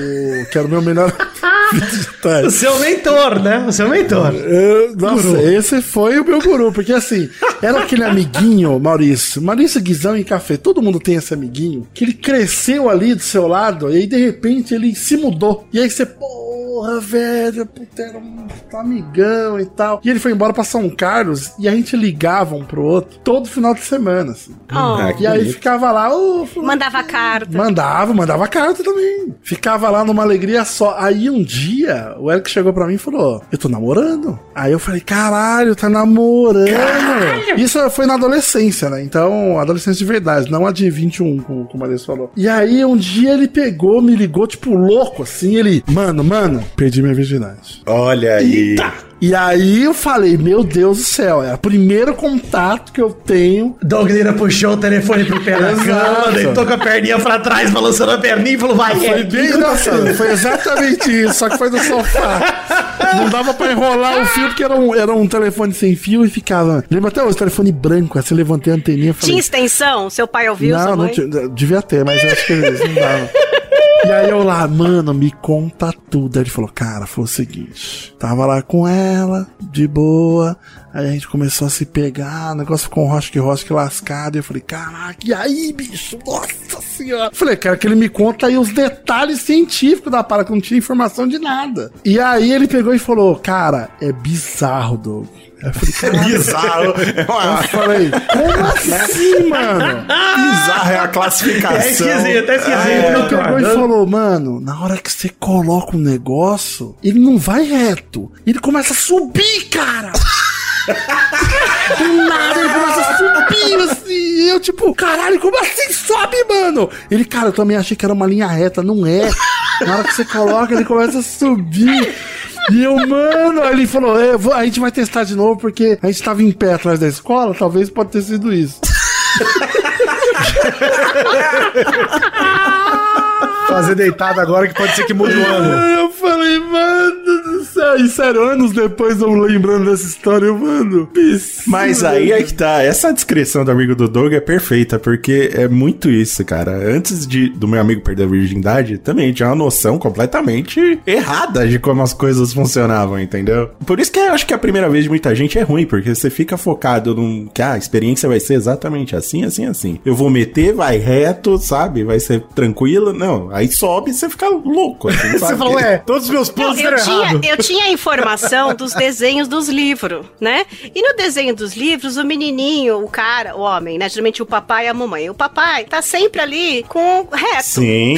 que era o meu melhor. [LAUGHS] amigo. O seu mentor, né? O seu mentor. Eu- nossa, esse foi o meu guru, porque assim, era aquele amiguinho, Maurício, Maurício Guizão em café, todo mundo tem esse amiguinho, que ele cresceu ali do seu lado, e aí de repente ele se mudou. E aí você, porra, velho, puta, era um amigão e tal. E ele foi embora pra São Carlos, e a gente ligava um pro outro todo final de semana, assim. Oh, E aí ficava lá, fulano, mandava carta. Mandava, mandava carta também. Ficava lá numa alegria só. Aí um dia, o Eric chegou pra mim e falou: Eu tô namorando. Aí eu falei: Caralho, tá namorando. Isso foi na adolescência, né? Então, adolescência de verdade, não a de 21, como, como a Alice falou. E aí um dia ele pegou, me ligou, tipo, louco assim. Ele, mano, mano, perdi minha virgindade. Olha aí. E aí eu falei: Meu Deus do céu, é o primeiro contato que eu tenho Doug Lira puxou o telefone pro pé da cama, deitou com a perninha pra trás, balançando a perninha e falou, vai, Foi é, bem engraçado, foi exatamente isso, só que foi no sofá. Não dava pra enrolar o fio, porque era um, era um telefone sem fio e ficava. Lembra até o telefone branco, assim, levantei a anteninha e falei. Tinha extensão? Seu pai ouviu? não, sua não mãe? tinha, devia ter, mas eu acho que não davam. E aí eu lá, mano, me conta tudo. Aí ele falou, cara, foi o seguinte. Tava lá com ela, de boa. Aí a gente começou a se pegar, o negócio ficou um rosque-rosque lascado. E eu falei, caraca, e aí, bicho? Nossa senhora. Falei, quero que ele me conta aí os detalhes científicos da parada, que eu não tinha informação de nada. E aí ele pegou e falou, cara, é bizarro, Doug. Eu falei, É [LAUGHS] bizarro. Eu falei, como assim, mano? Bizarro é a classificação. É esquisito, é esquisito. Ele pegou e falou, mano, na hora que você coloca um negócio, ele não vai reto. Ele começa a subir, cara. [LAUGHS] Do nada ele começa a subir assim. E eu, tipo, caralho, como assim sobe, mano? Ele, cara, eu também achei que era uma linha reta, não é. Na hora que você coloca, ele começa a subir. E eu, mano, aí ele falou: é, vou- a gente vai testar de novo, porque a gente tava em pé atrás da escola, talvez pode ter sido isso. [LAUGHS] Fazer deitado agora que pode ser que mude o ano. Eu falei, mano do céu. E sério, anos depois eu lembrando dessa história, mano. piscina. Mas aí é que tá. Essa descrição do amigo do Doug é perfeita, porque é muito isso, cara. Antes de, do meu amigo perder a virgindade, também tinha uma noção completamente errada de como as coisas funcionavam, entendeu? Por isso que eu acho que a primeira vez de muita gente é ruim, porque você fica focado num. que ah, a experiência vai ser exatamente assim, assim, assim. Eu vou meter, vai reto, sabe? Vai ser tranquilo. Não, aí sobe e você fica louco. Assim, Você [LAUGHS] falou, é, todos os meus Não, planos eu, errado. eu tinha a informação dos desenhos dos livros, né? E no desenho dos livros, o menininho, o cara, o homem, né? Geralmente o papai e a mamãe. O papai tá sempre ali com reto. Sim,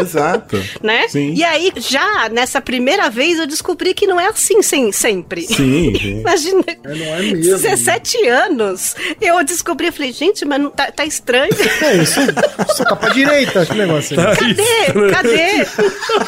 exato. [LAUGHS] Né? Sim. E aí, já nessa primeira vez, eu descobri que não é assim sem, sempre. Sim, sim. [LAUGHS] Imagina, não é mesmo. 17 anos. Eu descobri, eu falei, gente, mas não tá, tá estranho. É isso. Soca pra direita, que negócio aí. Cadê? Cadê?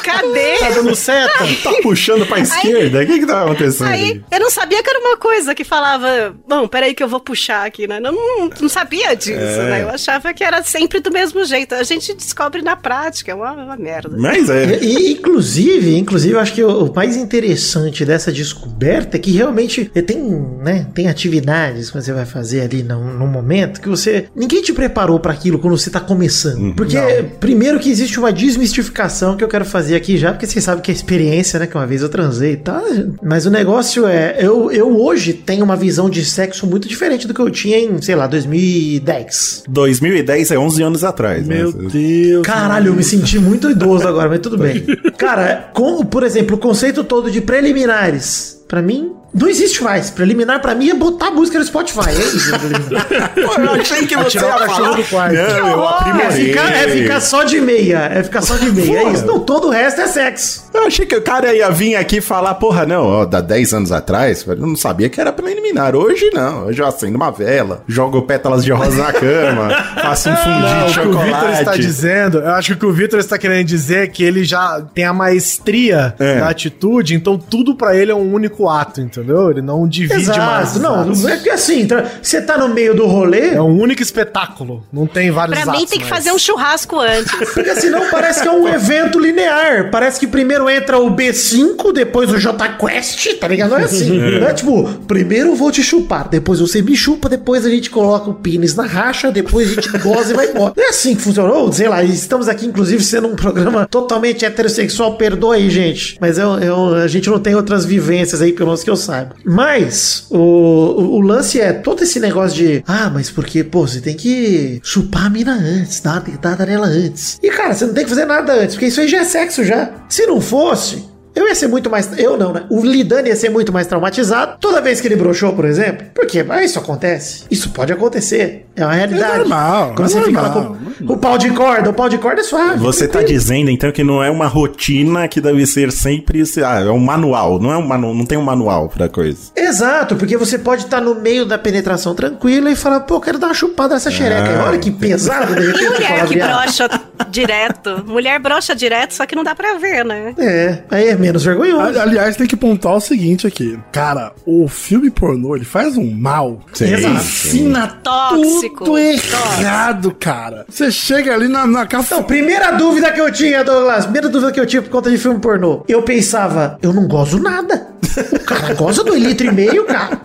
Cadê? Tá dando seta? Tá puxando pra esquerda? O que que tá acontecendo? Aí, eu não sabia que era uma coisa que falava, bom, peraí que eu vou puxar aqui, né? Eu não, não sabia disso, É. né? Eu achava que era sempre do mesmo jeito. A gente descobre na prática, é uma, uma merda. Mas é. E, e, inclusive, inclusive, eu acho que o, o mais interessante dessa descoberta é que realmente tem, né, tem atividades que você vai fazer ali no, no momento que você. Ninguém te preparou pra aquilo quando você tá começando. Porque, primeiro, que existe uma desmistificação que eu quero fazer aqui já, porque vocês sabem que é experiência, né? Que uma vez eu transei e tal. Mas o negócio é. Eu, eu hoje tenho uma visão de sexo muito diferente do que eu tinha em, sei lá, 2010. 2010 é 11 anos atrás. né? Meu Deus. Caralho, eu me senti muito idoso agora, mas tudo bem. [LAUGHS] Cara, com, por exemplo, o conceito todo de preliminares, pra mim, não existe mais. Preliminar pra mim é botar a música no Spotify. É isso. [LAUGHS] Pô, eu achei que você ia falar. do quarto. Não, eu É ficar, é ficar só de meia. É ficar só de meia. É isso. Não, todo o resto é sexo. Eu achei que o cara ia vir aqui e falar, porra, não, ó, dá 10 anos atrás, eu não sabia que era preliminar. Hoje não, hoje eu acendo uma vela, jogo pétalas de rosa na [LAUGHS] cama, faço um fundi Não, de o que o Vitor está chocolate. dizendo, eu acho que o que o Vitor está querendo dizer é que ele já tem a maestria É. da atitude, então tudo pra ele é um único ato, entendeu? Ele não divide mais. os Não, atos. é que assim, tra- você tá no meio do rolê. É um único espetáculo, não tem vários Pra mim atos tem que mais. fazer um churrasco antes. [LAUGHS] Porque senão parece que é um evento linear. Parece que primeiro entra o B5, depois o J Quest, tá ligado? Não é assim. Não é tipo, primeiro eu vou te chupar, depois você me chupa, depois a gente coloca o pênis na racha, depois a gente goza e vai embora. Não é assim que funciona. Ou, sei lá, estamos aqui, inclusive, sendo um programa totalmente heterossexual, perdoa aí, gente. Mas eu, eu- a gente não tem outras vivências aí, pelo menos que eu saiba. Mas, o, o, lance é todo esse negócio de, ah, mas porque, pô, você tem que chupar a mina antes, dar uma dentada nela antes. E, cara, você não tem que fazer nada antes, porque isso aí já é sexo já. Se não fosse, eu ia ser muito mais. Eu não, né? O Lidani ia ser muito mais traumatizado toda vez que ele broxou, por exemplo. Porque ah, isso acontece. Isso pode acontecer. É uma realidade. É normal, Quando é você fica lá normal. com o pau de corda, o pau de corda é suave. Você tá dizendo então que não é uma rotina que deve ser sempre, ah, é um manual, não é um manual, não tem um manual pra coisa. Exato, porque você pode estar no meio da penetração tranquila e falar, pô, quero dar uma chupada nessa xereca. Olha que pesado, de repente, Mulher que brocha direto. Mulher brocha direto, só que não dá pra ver, né? É, aí é menos vergonhoso. Ali- Aliás, tem que pontuar o seguinte aqui. Cara, o filme pornô, ele faz um mal. Sim, Ele sim. ensina Tóxico. tudo errado, cara. Você chega ali na, na casa... Então, primeira dúvida que eu tinha, Douglas, primeira dúvida que eu tinha por conta de filme pornô. Eu pensava, eu não gozo nada. O cara goza do litro e meio, cara.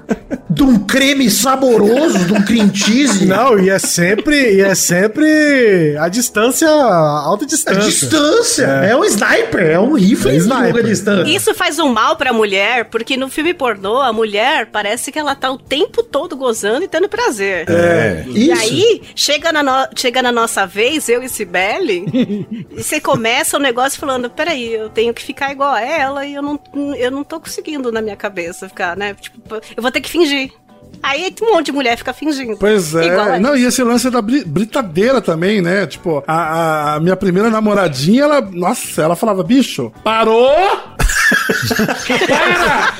de um creme saboroso, de um cream cheese. Não, e é sempre, e é sempre a distância, a alta A distância. distância. É. um sniper, é um rifle É de sniper. longa distância. Isso faz um mal pra mulher, porque no filme pornô, a mulher parece que ela tá o tempo todo gozando e tendo prazer. É. E Isso. aí, chega na, no- chega na nossa vez, eu e Cibele, e você começa o negócio falando, peraí, eu tenho que ficar igual a ela e eu não, eu não tô conseguindo na minha cabeça ficar, né? Tipo, eu vou ter que fingir. Aí um monte de mulher fica fingindo. Pois é. Não, e esse lance da bri- britadeira também, né? Tipo, a- a minha primeira namoradinha, ela. Nossa, ela falava, bicho, parou! Para!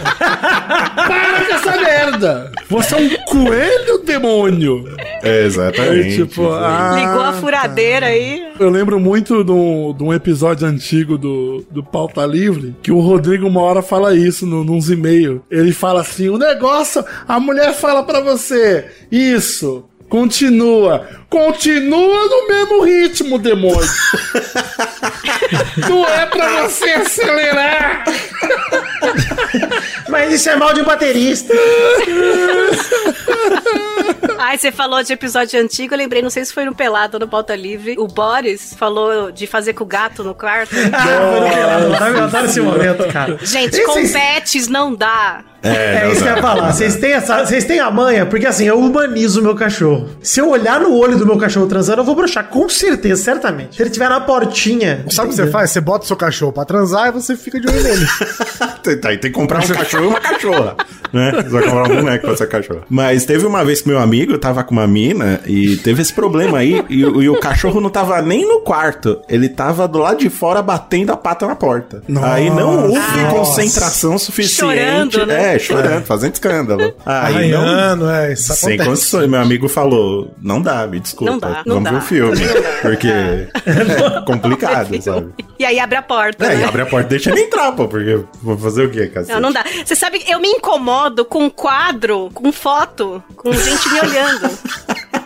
Para com essa merda! Você é um coelho demônio! É, exatamente. tipo, ah, Ligou a furadeira aí. Eu lembro muito de um, de um episódio antigo do, do Pauta Livre, que o Rodrigo uma hora fala isso no, nos e-mails. Ele fala assim: o negócio, a mulher fala pra você, isso. Continua. Continua no mesmo ritmo, demônio. Não é pra você acelerar. Mas isso é mal de baterista. Ai, você falou de episódio antigo, eu lembrei, não sei se foi no Pelado ou no Pauta Livre. O Boris falou de fazer com o gato no quarto. Ah, foi no pelado. Eu adoro- eu adoro esse momento, cara. Gente, com pets não dá. É, isso que eu ia falar. Vocês têm, essa, vocês têm a manha, porque assim, eu humanizo o meu cachorro. Se eu olhar no olho do meu cachorro transando, eu vou broxar, com certeza, certamente. Se ele tiver na portinha. Sabe o que você faz? Você bota o seu cachorro pra transar e você fica de olho nele. Tem, [LAUGHS] tem, tem que comprar um cachorro e uma cachorra. Né? Você vai comprar um boneco pra ser cachorro. Mas teve uma vez que meu amigo tava com uma mina e teve esse problema aí. E, o- e o cachorro não tava nem no quarto. Ele tava do lado de fora batendo a pata na porta. Aí não houve Nossa. concentração suficiente. Chorando, né? É, chorando, fazendo escândalo. Aí não. Arranhando, é, isso Sem acontece. condições. Meu amigo falou: não dá, me desculpa. Não dá, não Vamos dá. [LAUGHS] ver o filme. Porque é complicado, sabe? E aí abre a porta. É, e né? abre a porta e deixa ele entrar, pô, porque vou fazer o quê, cacete? Não, não dá. Você sabe que eu me incomodo com quadro, com foto, com gente me olhando. [LAUGHS]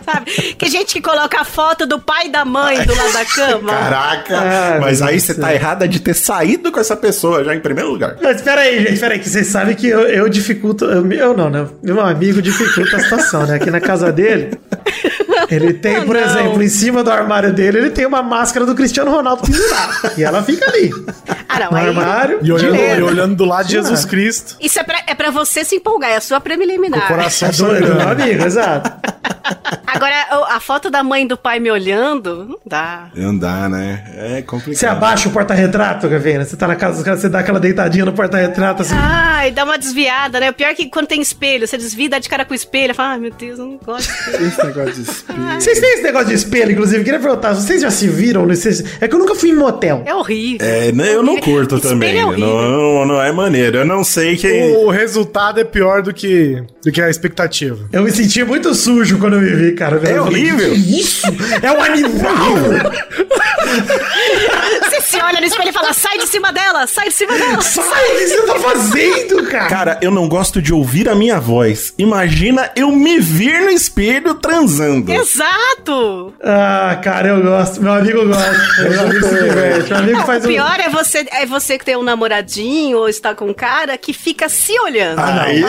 Sabe? Que gente que coloca a foto do pai e da mãe do lado da cama. Caraca, Ah, mas aí você tá errada de ter saído com essa pessoa já em primeiro lugar. Mas espera aí, gente, espera aí, que vocês sabem que eu, eu dificulto. Eu, eu não, né? Meu amigo dificulta a situação, né? Aqui na casa dele, [LAUGHS] ele tem, por Não. exemplo, em cima do armário dele, ele tem uma máscara do Cristiano Ronaldo pendurada. e ela fica ali. Ah, não, No aí. armário. E olhando, e olhando do lado de Ah. Jesus Cristo. Isso é pra, é pra você se empolgar, é a sua preliminar. Coração É doido, meu amigo, exato. Agora, a foto da mãe e do pai me olhando, não dá. Não dá, né? É complicado. Você abaixa o porta-retrato, Gavena. Você tá na casa dos caras, você dá aquela deitadinha no porta-retrato assim. Ai, dá uma desviada, né? O pior é que quando tem espelho, você desvia dá de cara com o espelho. Fala, ai meu Deus, eu não gosto [LAUGHS] de espelho. Esse negócio de espírito. Vocês têm esse negócio de espelho, inclusive? Queria perguntar, vocês já se viram? Vocês- É que eu nunca fui em motel. É horrível. É, né, eu não curto Espelho também. é não, não é maneiro. Eu não sei quem. O resultado é pior do que, do que a expectativa. Eu me senti muito sujo quando eu me vi, cara. Falei, horrível. Que isso? É um animal! Você se olha no espelho e fala, sai de cima dela, sai de cima dela. Sai, o que você tá fazendo, cara? Cara, eu não gosto de ouvir a minha voz. Imagina eu me vir no espelho transando. Exato! Ah, cara, eu gosto. Meu amigo gosta. [LAUGHS] Meu amigo se diverte. Meu amigo faz O um... pior é você, é você que tem um namoradinho ou está com um cara que fica se olhando. Aí,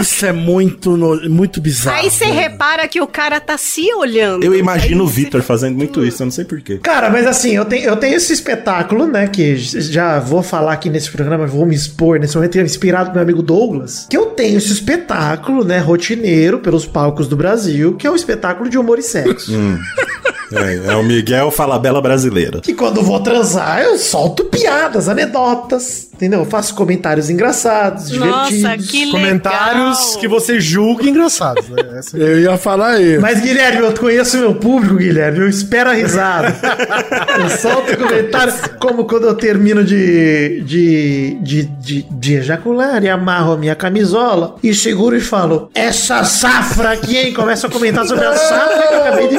Isso é muito, no- muito bizarro. Aí você repara que o cara tá se olhando. eu imagino o Vitor fazendo muito isso, eu não sei porquê. Cara, mas assim, eu tenho, eu tenho esse espetáculo, né? Que já vou falar aqui nesse programa, vou me expor nesse momento, inspirado no meu amigo Douglas. Que eu tenho esse espetáculo, né? Rotineiro pelos palcos do Brasil, que é o espetáculo de humor e sexo. [LAUGHS] É, é o Miguel Falabella brasileiro. Que quando vou transar, eu solto piadas, anedotas, entendeu? Eu faço comentários engraçados, Nossa, divertidos. que Comentários legal. que você julga engraçados. Né? Essa- Eu ia falar isso. Mas, Guilherme, eu conheço o meu público, Guilherme. Eu espero a risada. eu solto comentário como quando eu termino de, de, de, de, de ejacular e amarro a minha camisola e seguro e falo: Essa safra aqui, hein? Começo a comentar sobre a safra que eu acabei de,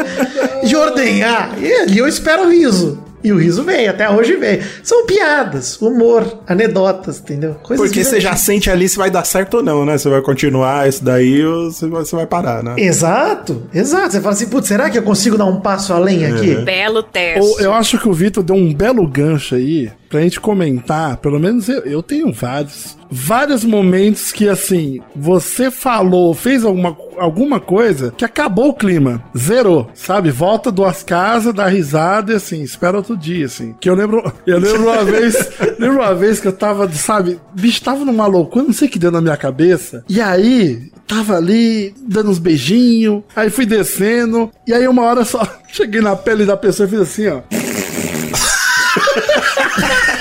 de ordenhar. E ali eu espero o riso. E o riso vem, até hoje vem. São piadas, humor, anedotas, entendeu? Coisas Porque você já sente ali se vai dar certo ou não, né? Você vai continuar isso daí ou você vai, parar, né? Exato, exato. Você fala assim, putz, será que eu consigo dar um passo além aqui? Belo teste. Ou eu acho que o Vitor deu um belo gancho aí pra gente comentar, pelo menos eu, eu tenho vários, vários momentos que, assim, você falou, fez alguma, alguma coisa que acabou o clima, zerou, sabe? Volta duas casas, dá risada e, assim, espera outro dia, assim. Que eu lembro, [LAUGHS] eu lembro uma vez, lembro uma vez que eu tava, sabe, bicho, tava numa loucura, não sei o que deu na minha cabeça, e aí, tava ali, dando uns beijinhos, aí fui descendo, e aí uma hora só, [LAUGHS] cheguei na pele da pessoa e fiz assim, ó. [LAUGHS]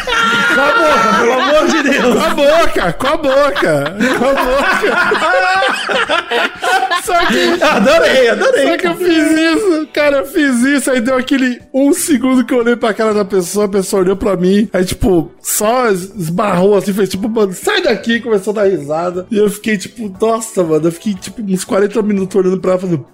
Com a boca, pelo amor de Deus. Com a boca, com a boca, com a boca. [LAUGHS] Só que, Adorei, adorei. só que eu fiz isso, cara, eu fiz isso, aí deu aquele um segundo que eu olhei pra cara da pessoa, a pessoa olhou pra mim, aí tipo, só esbarrou assim, fez tipo, mano, sai daqui, começou a dar risada. E eu fiquei tipo, nossa, mano, eu fiquei tipo uns 40 minutos olhando pra ela, fazendo...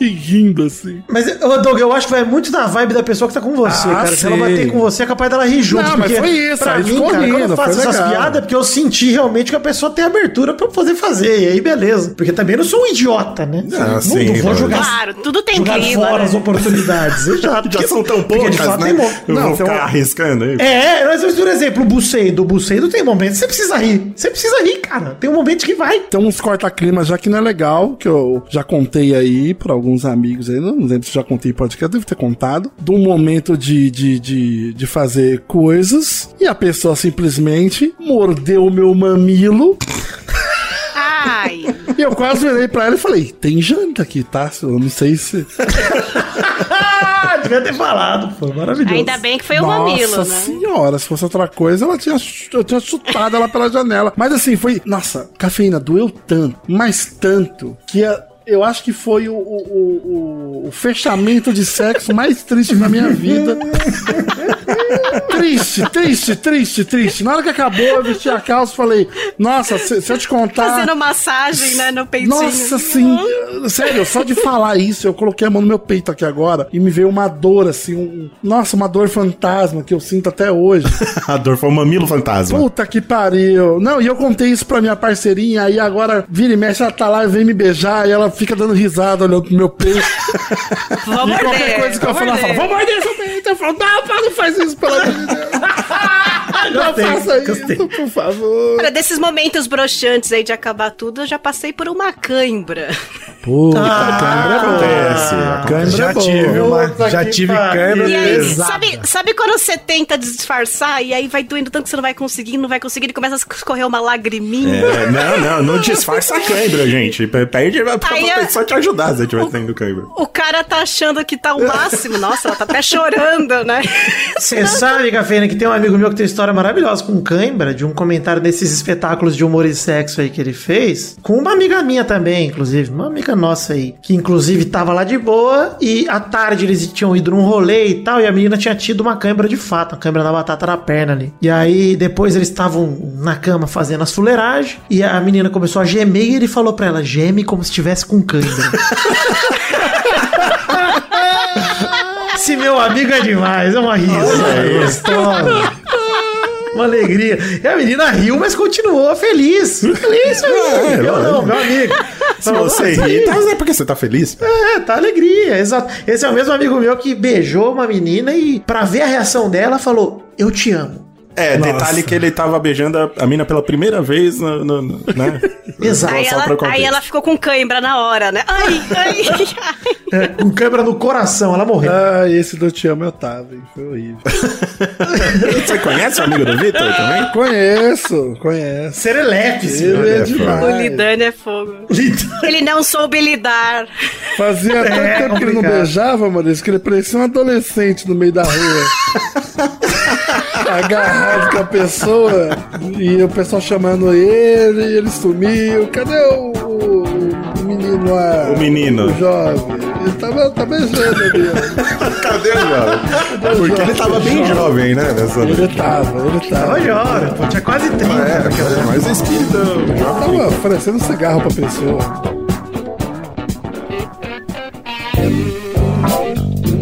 Rindo assim. Mas, ô, Doug, eu acho que vai muito da vibe da pessoa que tá com você, Ah, cara. Se ela bater com você, é capaz dela rir junto. Não, mas porque foi isso, Pra aí mim, cara, quando eu faço essas legal. piadas, é porque eu senti realmente que a pessoa tem abertura pra poder fazer. E aí, beleza. Porque também não sou um idiota, né? Ah, não, sim, não vou lógico. jogar, Claro, tudo tem jogar clima. fora né? as oportunidades. [LAUGHS] Exato. Já Porque- são tão poucas, fato, né? tem mo- Eu Não, vou ficar um- arriscando aí. É, mas por exemplo, o Buceido. O Buceido tem momentos que você precisa rir. Você precisa rir, cara. Tem um momento que vai. Tem uns corta-climas já que não é legal, que eu já contei aí pra alguns amigos aí, não lembro se já contei em podcast, devo ter contado, de um momento de, de, de, de fazer coisas e a pessoa simplesmente mordeu o meu mamilo Ai, e eu quase virei pra ela e falei, tem janta aqui, tá? Eu não sei se... [LAUGHS] Devia ter falado, pô. Maravilhoso. ainda bem que foi o Nossa mamilo, né? senhora, se fosse outra coisa, ela tinha, eu tinha chutado ela pela janela. Mas assim, foi. Nossa, cafeína doeu tanto, mas tanto, que a- eu acho que foi o, o, o- o fechamento de sexo mais triste da minha vida. triste, triste, triste, triste. Na hora que acabou, eu vesti a calça e falei: Nossa, se, se eu te contar. Fazendo massagem, né, no peitinho. Nossa, sim. Sério, só de falar isso, eu coloquei a mão no meu peito aqui agora e me veio uma dor, assim, um. Nossa, uma dor fantasma que eu sinto até hoje. [LAUGHS] A dor foi o mamilo fantasma. Puta que pariu. Não, e eu contei isso pra minha parceirinha, aí agora vira e mexe, ela tá lá e vem me beijar, e ela fica dando risada olhando pro meu peito. Vou morder. qualquer coisa que eu ela fala, vou morder seu peito. Eu falo, não, não faz isso, pelo amor de Deus. [LAUGHS] Não faça gostei. isso, por favor. Olha, desses momentos broxantes aí de acabar tudo, eu já passei por uma cãibra. Puta, Ah, acontece, Cãibra já é tive uma, já tive câmera E aí, sabe, sabe quando você tenta disfarçar e aí vai doendo tanto que você não vai conseguir, não vai conseguir e começa a escorrer uma lagriminha? É, não, não, não disfarça a cãibra, gente. Pede pra pra Aí é- pessoa te ajudar se tiver tendo cãibra. O cara tá achando que tá o máximo. Nossa, ela tá até chorando, né? Você sabe, Cafeína, que tem um amigo meu que tem uma história maravilhosa com cãibra, de um comentário desses espetáculos de humor e sexo aí que ele fez, com uma amiga minha também, inclusive, uma amiga nossa aí, que inclusive tava lá de boa e à tarde eles tinham ido num rolê e tal, e a menina tinha tido uma cãibra de fato, uma cãibra na batata na perna ali. E aí depois eles estavam na cama fazendo as fuleiragens e a menina começou a gemer e ele falou pra ela: geme como se estivesse com cãibra. [LAUGHS] Esse meu amigo é demais, é uma risa gostosa. Uma alegria. E a menina riu, mas continuou feliz. Feliz, feliz. É, eu não, meu amigo. Se você "Ah, rir, tá, é porque você tá feliz. É, tá alegria, exato. Esse é o mesmo amigo meu que beijou uma menina e, pra ver a reação dela, falou: Eu te amo. É, Nossa. detalhe que ele tava beijando a, a mina pela primeira vez, no, no- no- né? [LAUGHS] Exato. Aí ela, aí ela ficou com cãibra na hora, né? Ai, ai, ai. [LAUGHS] É, com câmera no coração, ela morreu. Ah, esse do Te Amo eu tava, hein? Foi horrível. [LAUGHS] Você conhece o amigo do Vitor também? Conheço, conheço. Serelepe, Ele é é demais. O Lidane é fogo. Ele não soube lidar. Fazia tanto É, tempo que ele não complicado. beijava, Maurício, que ele parecia um adolescente no meio da rua. Agarrado com a pessoa e o pessoal chamando ele, e ele sumiu. Cadê o, o- o menino lá? O menino. O jovem. Ele tava, tá beijando ali. [LAUGHS] Cadê o jovem? Porque ele tava bem jovem, né? Nessa... Ele tava, ele tava. Olha, olha, pô, tinha quase 30. É, mas o espírito jovem. Tava oferecendo cigarro pra pessoa.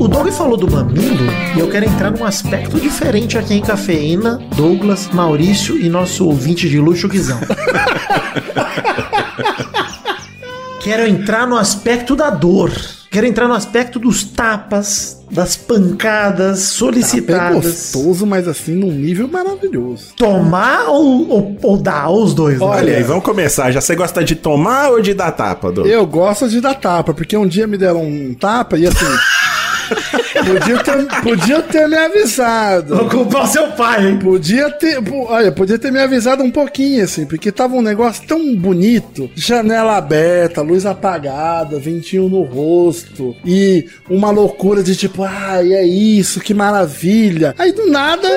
O Doug falou do mamilo e eu quero entrar num aspecto diferente aqui em Cafeína, Douglas, Maurício e nosso ouvinte de luxo Guizão. [LAUGHS] quero entrar no aspecto da dor. Quero entrar no aspecto dos tapas, das pancadas solicitadas. gostoso, mas assim, num nível maravilhoso. Tomar ou, ou, ou dar? Os dois? né? Olha aí, vamos começar. Já você gosta de tomar ou de dar tapa, Douglas? Eu gosto de dar tapa, porque um dia me deram um tapa e assim. Podia, ter, podia ter me avisado. Vou culpar o seu pai, hein? Podia ter, olha, podia ter me avisado um pouquinho, assim, porque tava um negócio tão bonito. Janela aberta, luz apagada, ventinho no rosto. E uma loucura de tipo, ai, é isso, que maravilha. Aí do nada,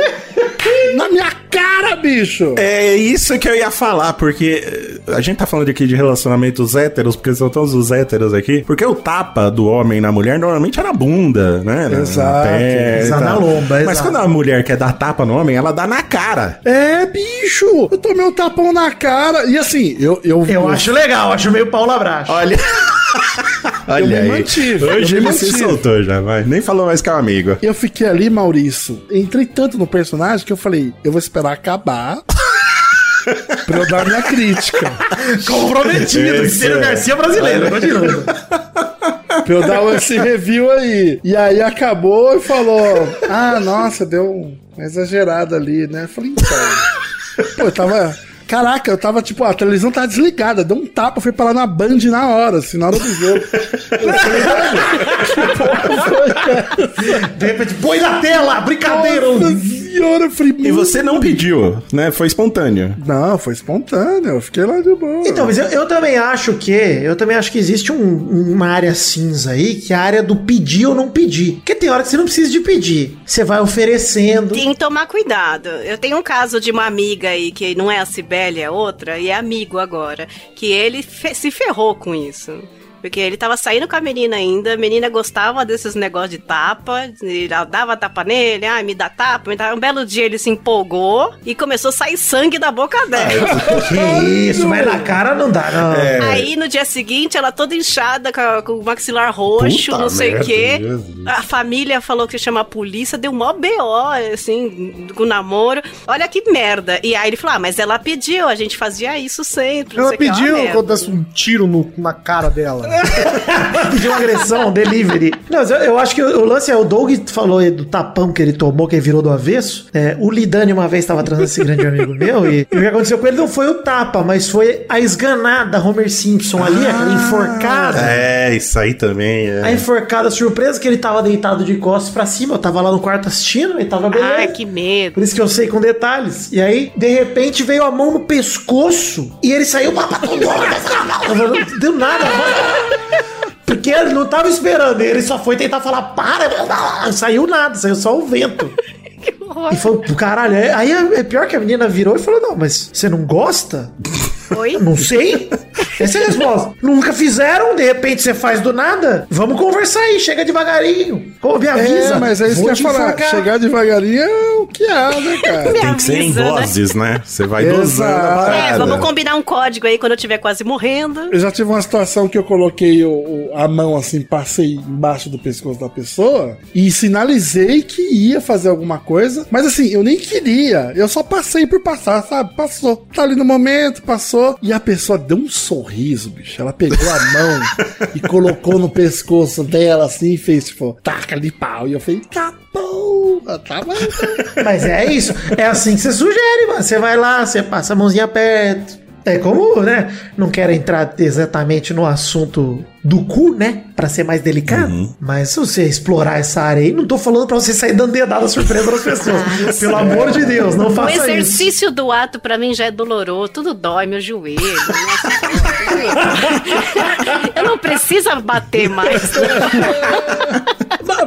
na minha cara, bicho. É isso que eu ia falar, porque eh, a gente tá falando aqui de relacionamentos héteros, porque são todos os héteros aqui. Porque o tapa do homem na mulher normalmente é na bunda, né? Na- Exato, Na exato, na lomba, Mas exato. quando a mulher quer dar tapa no homem, ela dá na cara. É, bicho! Eu tomei um tapão na cara. E assim, eu. Eu, Eu acho legal, acho meio Paula Bracho. Olha. [LAUGHS] Olha me aí. mantive, Hoje eu ele se mantive. soltou já, vai. Nem falou mais que é um amigo. Eu fiquei ali, Maurício. Entrei tanto no personagem que eu falei, eu vou esperar acabar. [LAUGHS] pra eu dar minha crítica. Comprometido, Esse Estênio é. Garcia brasileiro, continua. Pra eu dar esse review aí. E aí acabou e falou: Ah, nossa, deu uma exagerada ali, né? Eu falei, então. Pô, eu tava. Caraca, eu tava tipo, a televisão tava desligada, deu um tapa, foi parar na Band na hora, assim, na hora do jogo. Eu falei, "Velho, que porra foi essa?" De repente, põe na tela, brincadeira. Nossa senhora, eu falei, E você não pediu, né? Foi espontâneo. Não, foi espontâneo, eu fiquei lá de boa. Então, mas eu, eu também acho que eu também acho que existe um- uma área cinza aí, que é a área do pedir ou não pedir. Porque tem hora que você não precisa de pedir. Você vai oferecendo. Tem que tomar cuidado. Eu tenho um caso de uma amiga aí, que não é a Cibele, é outra, e é amigo agora, que ele fe- se ferrou com isso. Porque ele tava saindo com a menina ainda, a menina gostava desses negócios de tapa, ele dava tapa nele, ah, me dá tapa, me dá. Um belo dia ele se empolgou e começou a sair sangue da boca dela. [LAUGHS] Que isso, mas na cara não dá, não. Aí no dia seguinte, ela toda inchada, com, o maxilar roxo, Puta não sei o quê. Jesus. A família falou que chama a polícia, deu mó BO, assim, com o namoro. Olha que merda. E aí ele falou: ah, mas ela pediu, a gente fazia isso sempre. Ela é pediu eu desse um tiro no- na cara dela. Pediu uma agressão, delivery. Não, mas eu, eu acho que o, o lance é, o Doug falou aí do tapão que ele tomou, que ele virou do avesso. É, o Lidani uma vez estava trazendo esse grande amigo meu, e, e o que aconteceu com ele não foi o tapa, mas foi a esganada Homer Simpson ali, aquela enforcada. É, isso aí também. É. A enforcada surpresa que ele tava deitado de costas pra cima, eu tava lá no quarto assistindo, ele tava beleza. Ai, que medo. Por isso que eu sei com detalhes. E aí, de repente, veio a mão no pescoço e ele saiu. Não deu nada. Porque ele não tava esperando, ele só foi tentar falar, para, saiu nada, saiu só o vento. [LAUGHS] E foi pro caralho. Aí é pior que a menina virou e falou: Não, mas você não gosta? Oi? Não sei. Essa é a resposta. Nunca fizeram, de repente você faz do nada. Vamos conversar aí, chega devagarinho. Pô, me avisa. É, mas é isso Vou que eu ia falar. enforcar. Chegar devagarinho é o que há, né, [LAUGHS] cara? Tem que ser em né? doses, né? Você vai dosando a É, É, vamos combinar um código aí quando eu estiver quase morrendo. Eu já tive uma situação que eu coloquei o- o- a mão assim, passei embaixo do pescoço da pessoa e sinalizei que ia fazer alguma coisa, mas assim, eu nem queria, eu só passei por passar, sabe? Passou. Tá ali no momento, passou, e a pessoa deu um sorriso, bicho. Ela pegou a mão [LAUGHS] e colocou no pescoço dela assim e fez tipo, taca de pau. E eu falei, tá porra, tá bom. Mas é isso. É assim que você sugere, mano. Você vai lá, você passa a mãozinha perto. É como, né? Não quero entrar exatamente no assunto do cu, né? Pra ser mais delicado. Mas se você explorar essa área aí, não tô falando pra você sair dando dedada surpresa nas pessoas. Pelo amor de Deus, não O faça isso. exercício do ato pra mim já é doloroso, tudo dói, meu joelho. nossa. [LAUGHS] eu não preciso bater mais. Ma- [LAUGHS]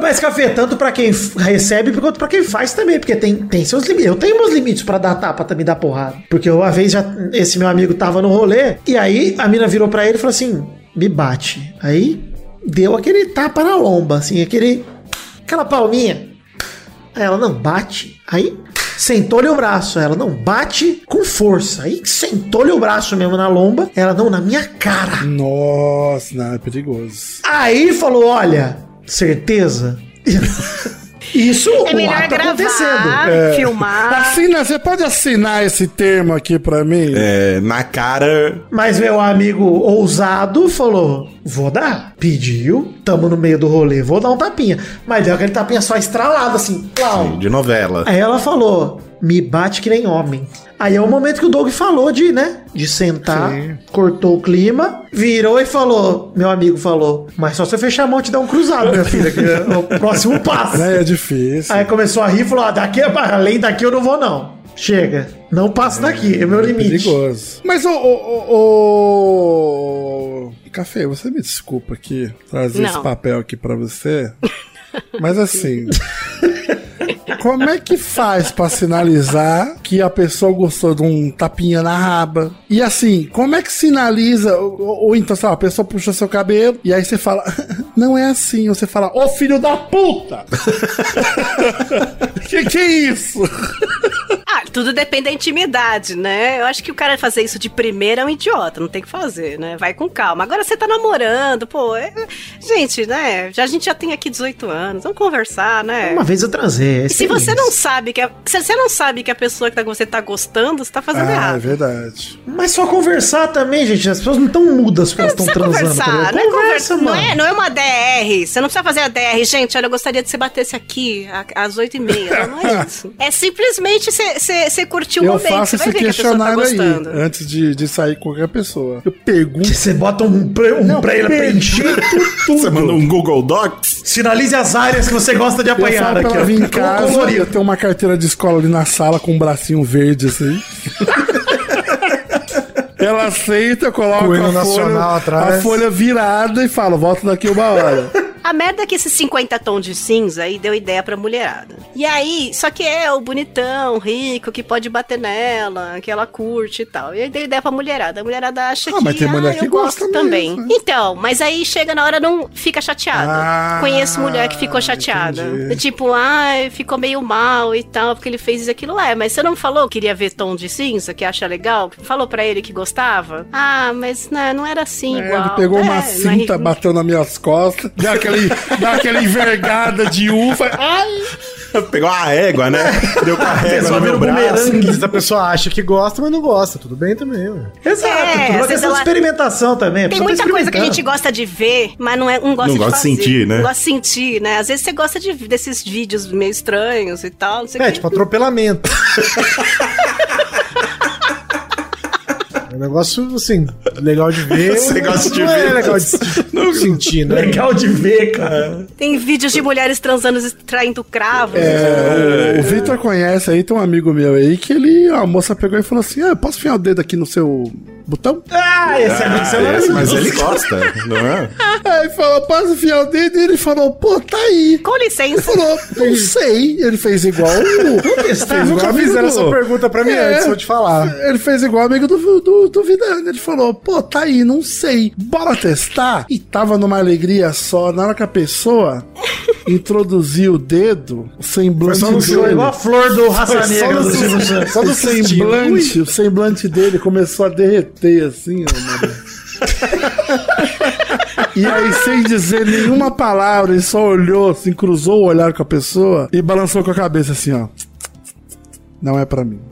Mas café, tanto pra quem recebe quanto pra quem faz também, porque tem, tem seus limites. Eu tenho meus limites pra dar tapa, também dar porrada. Porque uma vez já esse meu amigo tava no rolê, e aí a mina virou pra ele e falou assim: me bate. Aí deu aquele tapa na lomba, assim, aquele. aquela palminha. Aí ela, não, bate. Aí sentou-lhe o braço. Ela, não, bate com força. Aí sentou-lhe o braço mesmo na lomba. Ela, não, na minha cara. Nossa, não, é perigoso. Aí falou: olha, certeza? [LAUGHS] Isso, É o melhor ato gravar, acontecendo. filmar. Assina, você pode assinar esse termo aqui pra mim? É, na cara. Mas meu amigo ousado falou: vou dar. Pediu, tamo no meio do rolê, vou dar um tapinha. Mas deu aquele tapinha só estralado, assim, plau. De novela. Aí ela falou: me bate que nem homem. Aí é o momento que o Doug falou de, né? De sentar, Sim. cortou o clima, virou e falou: Meu amigo falou, mas só você fechar a mão e te dar um cruzado, minha filha, que é o próximo passo. Né, É difícil. Aí começou a rir e falou: ah, daqui, além daqui eu não vou, não. Chega, não passo daqui, é meu limite. Perigoso. Mas, ô, ô, ô, ô, Café, você me desculpa aqui trazer Não. esse papel aqui pra você. Mas assim. [LAUGHS] Como é que faz pra sinalizar que a pessoa gostou de um tapinha na raba? E assim, como é que sinaliza? Ou, ou- ou então, sei lá, a pessoa puxa seu cabelo e aí você fala, [LAUGHS] não é assim. Ou você fala, ô filho da puta! [LAUGHS] que que é isso? Ah, tudo depende da intimidade, né? Eu acho que o cara fazer isso de primeira é um idiota, não tem que fazer, né? Vai com calma. Agora você tá namorando, pô. é- Gente, né? Já, a gente já tem aqui 18 anos, vamos conversar, né? Uma vez eu transei. é E se você não sabe que a, se você não sabe que a pessoa que tá- você tá gostando, você tá fazendo Ah, é errado. verdade. Mas só conversar também, gente. As pessoas não estão mudas porque elas Não estão transando. conversar, tá não é, ligado? conversa, não, é, não é uma DR. Você não precisa fazer a DR. Gente, olha, eu gostaria que você batesse aqui às 8h30. Não, não é [LAUGHS] isso. É simplesmente você- curtir o Eu momento. faço Você vai esse ver que a pessoa tá questionário aí gostando. antes de, de sair com qualquer pessoa. Eu pergunto Você bota um, pre- um pra preencher. [LAUGHS] Você manda um Google Docs? Sinalize as áreas que você gosta de Eu apanhar aqui, ela vir em Com casa, colorido. eu tenho uma carteira de escola ali na sala com um bracinho verde assim. [LAUGHS] ela aceita, hino a folha, a folha virada e falo, volta daqui uma hora. A merda é que esses 50 tons de cinza aí deu ideia pra mulherada. E aí, só que é o bonitão, rico, que pode bater nela, que ela curte e tal. E aí deu ideia pra mulherada. A mulherada acha Ah, que, mas tem mulher ah, que eu gosta gosto também. mesmo, né? Então, mas aí chega na hora não fica chateada. Ah, Conheço mulher que ficou chateada. entendi. Tipo, ai, ficou meio mal e tal, porque ele fez isso e aquilo. É, mas você não falou que queria ver tom de cinza, que acha legal? Falou pra ele que gostava? Ah, mas né, não era assim É, igual. ele pegou É, uma é cinta, bateu nas minhas costas, deu, aquele, deu aquela envergada de uva. Ai! Pegou a régua, né? Deu com a régua no meu braço. bumerangue. Às vezes a pessoa acha que gosta, mas não gosta. Tudo bem também, ué. Exato, É, tudo uma questão ela- de experimentação também. Tem tá muita coisa que a gente gosta de ver, mas não, é, não gosta Não de gosta de fazer. sentir, né? Não gosta de sentir, né? Às vezes você gosta de, desses vídeos meio estranhos e tal, não sei É, quê. tipo atropelamento. [LAUGHS] É negócio, assim, legal de ver. [LAUGHS] Gosta de não ver, É legal de, de [LAUGHS] sentir, né? Legal de ver, cara. Tem vídeos de mulheres transando extraindo cravos. É, o, o Victor conhece aí, tem um amigo meu aí que ele, a moça pegou e falou assim: ah, posso enfiar o dedo aqui no seu botão? Ah, esse é Ah, celular. esse, mas ele gosta, não é? [LAUGHS] Aí falou, posso enfiar o dedo? E ele falou, pô, tá aí. Com Ele licença. falou, não sei. Ele fez igual o. [LAUGHS] testar, fez Nunca igual fizeram amigo essa do- pergunta pra mim É. antes, vou te falar. Ele fez igual amigo do, do, do Vidano. Ele falou, pô, tá aí, não sei. Bora testar? E tava numa alegria só. Na hora que a pessoa [LAUGHS] introduziu o dedo, o semblante Foi só no dele. Igual a flor do Raça só Negra no do. Só o do semblante, o semblante dele começou a derreter assim, ó. E aí, sem dizer nenhuma palavra, ele só olhou, assim, cruzou o olhar com a pessoa e balançou com a cabeça assim, ó. Não é pra mim. [LAUGHS]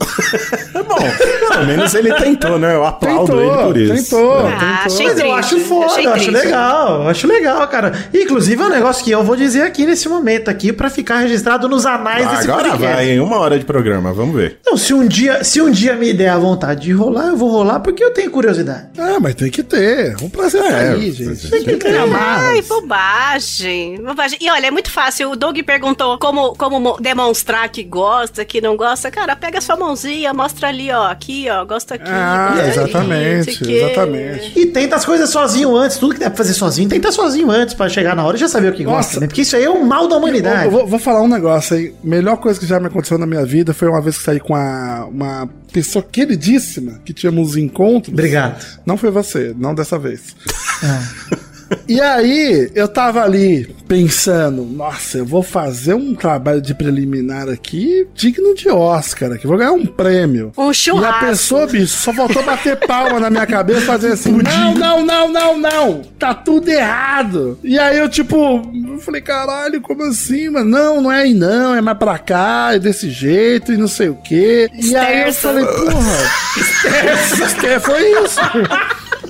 Pelo menos ele tentou, né? Eu aplaudo Tentou, ele por isso. tentou. É. Ah, achei Mas eu acho foda, achei eu acho legal, eu acho legal, cara. Inclusive é um negócio que eu vou dizer aqui nesse momento aqui pra ficar registrado nos anais desse Agora podcast. vai, em uma hora de programa, vamos ver. Não, se um dia, se um dia me der a vontade de rolar, eu vou rolar porque eu tenho curiosidade. Ah, mas tem que ter. Um prazer É, aí, gente. tem Tem que ter. Ai, bobagem. bobagem. E olha, é muito fácil. O Doug perguntou como, como mo- demonstrar que gosta, que não gosta. Cara, pega sua mãozinha, mostra ali, ó. Aqui, ó. Gosta aqui. Ah, exatamente, exatamente. E tenta as coisas sozinho antes, tudo que dá pra fazer sozinho, tenta sozinho antes pra chegar na hora e já saber o que Nossa. gosta, né? Porque isso aí é um mal da humanidade. Eu vou, vou falar um negócio aí. Melhor coisa que já me aconteceu na minha vida foi uma vez que saí com a- uma pessoa queridíssima que tínhamos encontros. Obrigado. Não foi você, não dessa vez. [LAUGHS] E aí, eu tava ali pensando, nossa, eu vou fazer um trabalho de preliminar aqui digno de Oscar, que eu vou ganhar um prêmio. Um E a churrasco. pessoa, bicho, só faltou bater palma na minha cabeça e fazer assim: não, não, não, não, não, tá tudo errado. E aí eu, tipo, falei, caralho, como assim, mano? Não, não é aí não, é mais pra cá, é desse jeito e não sei o quê. E aí eu falei, porra, [LAUGHS] Esterça, foi isso.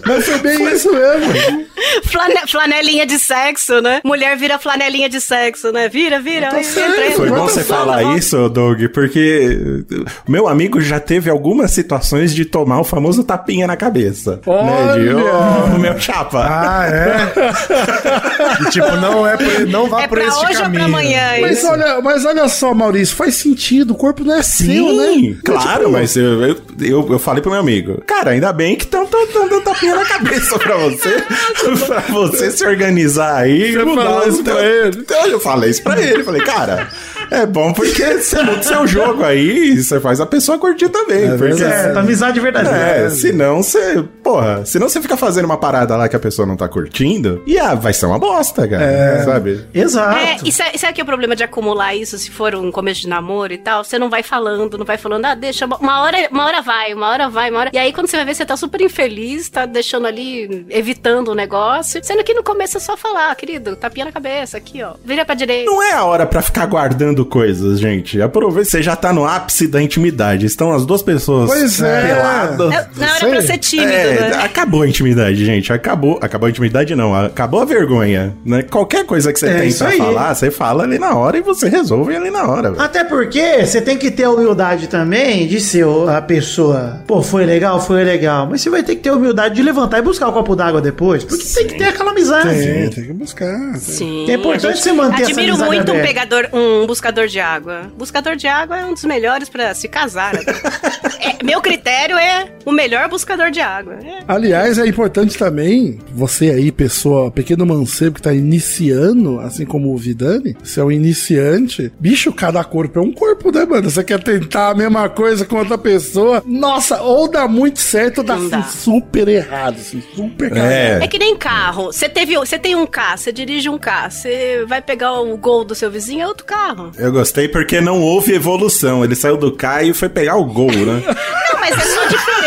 Mas foi bem isso mesmo. Flane- flanelinha de sexo, né? Mulher vira flanelinha de sexo, né? Vira, vira. Tá Aí, entra. Foi bom você falar ó. isso, Doug, porque meu amigo já teve algumas situações de tomar o famoso tapinha na cabeça. Né, de, Olha! "Ô, meu chapa. Ah, é? [LAUGHS] E, tipo, não é por, não vá É por pra este hoje ou caminho. pra amanhã? Mas isso? olha, mas olha só, Maurício, faz sentido, o corpo não é seu, Sim, né? claro, Tipo, mas eu, eu, eu, eu falei pro meu amigo, cara, ainda bem que estão dando tapinha na cabeça pra você, [LAUGHS] pra você se organizar aí. Você mudar falou isso pra ele? Então, eu falei isso pra ele, falei, cara, é bom porque você muda o seu jogo aí e você faz a pessoa curtir também. porque É, tá amizade verdadeira. É, senão você, porra, senão você fica fazendo uma parada lá que a pessoa não tá curtindo, e ah, vai ser uma bosta, cara, sabe? Exato. É, e sabe, sabe que é o problema de acumular isso, se for um começo de namoro e tal? Você não vai falando, não vai falando, ah, deixa, uma hora, uma hora vai, uma hora vai, uma hora... E aí, quando você vai ver, você tá super infeliz, tá deixando ali, evitando o negócio, sendo que no começo é só falar, "Ah, querido, tapinha na cabeça, aqui, ó, vira pra direita. Não é a hora pra ficar guardando coisas, gente. Aproveita, você já tá no ápice da intimidade. Estão as duas pessoas Pois é. peladas. É, Não era pra ser tímido, É, né? acabou a intimidade, gente. Acabou. Acabou a intimidade, não. Acabou a vergonha. Né? Qualquer coisa que você É tem pra aí. falar, você fala ali na hora e você resolve ali na hora. velho. Até porque você tem que ter a humildade também de ser a pessoa. Pô, foi legal, foi legal. Mas você vai ter que ter a humildade de levantar e buscar o copo d'água depois. Porque tem que ter aquela amizade. Tem, tem que buscar. Sim. É importante você manter essa Admiro muito um pegador, um buscador de água. Buscador de água é um dos melhores pra se casar. né? [LAUGHS] É, meu critério é o melhor buscador de água. É. Aliás, é importante também, você aí, pessoa, pequeno mancebo que tá iniciando, assim como o Vidani, você é um iniciante, bicho, cada corpo é um corpo, né, mano? Você quer tentar a mesma coisa com outra pessoa, nossa, ou dá muito certo ou dá, dá. super errado, assim, super. É. É que nem carro. Você teve, você tem um carro, você dirige um carro, você vai pegar o gol do seu vizinho, é outro carro. Eu gostei porque não houve evolução. Ele saiu do carro e foi pegar o gol, né? Não, mas é só diferente.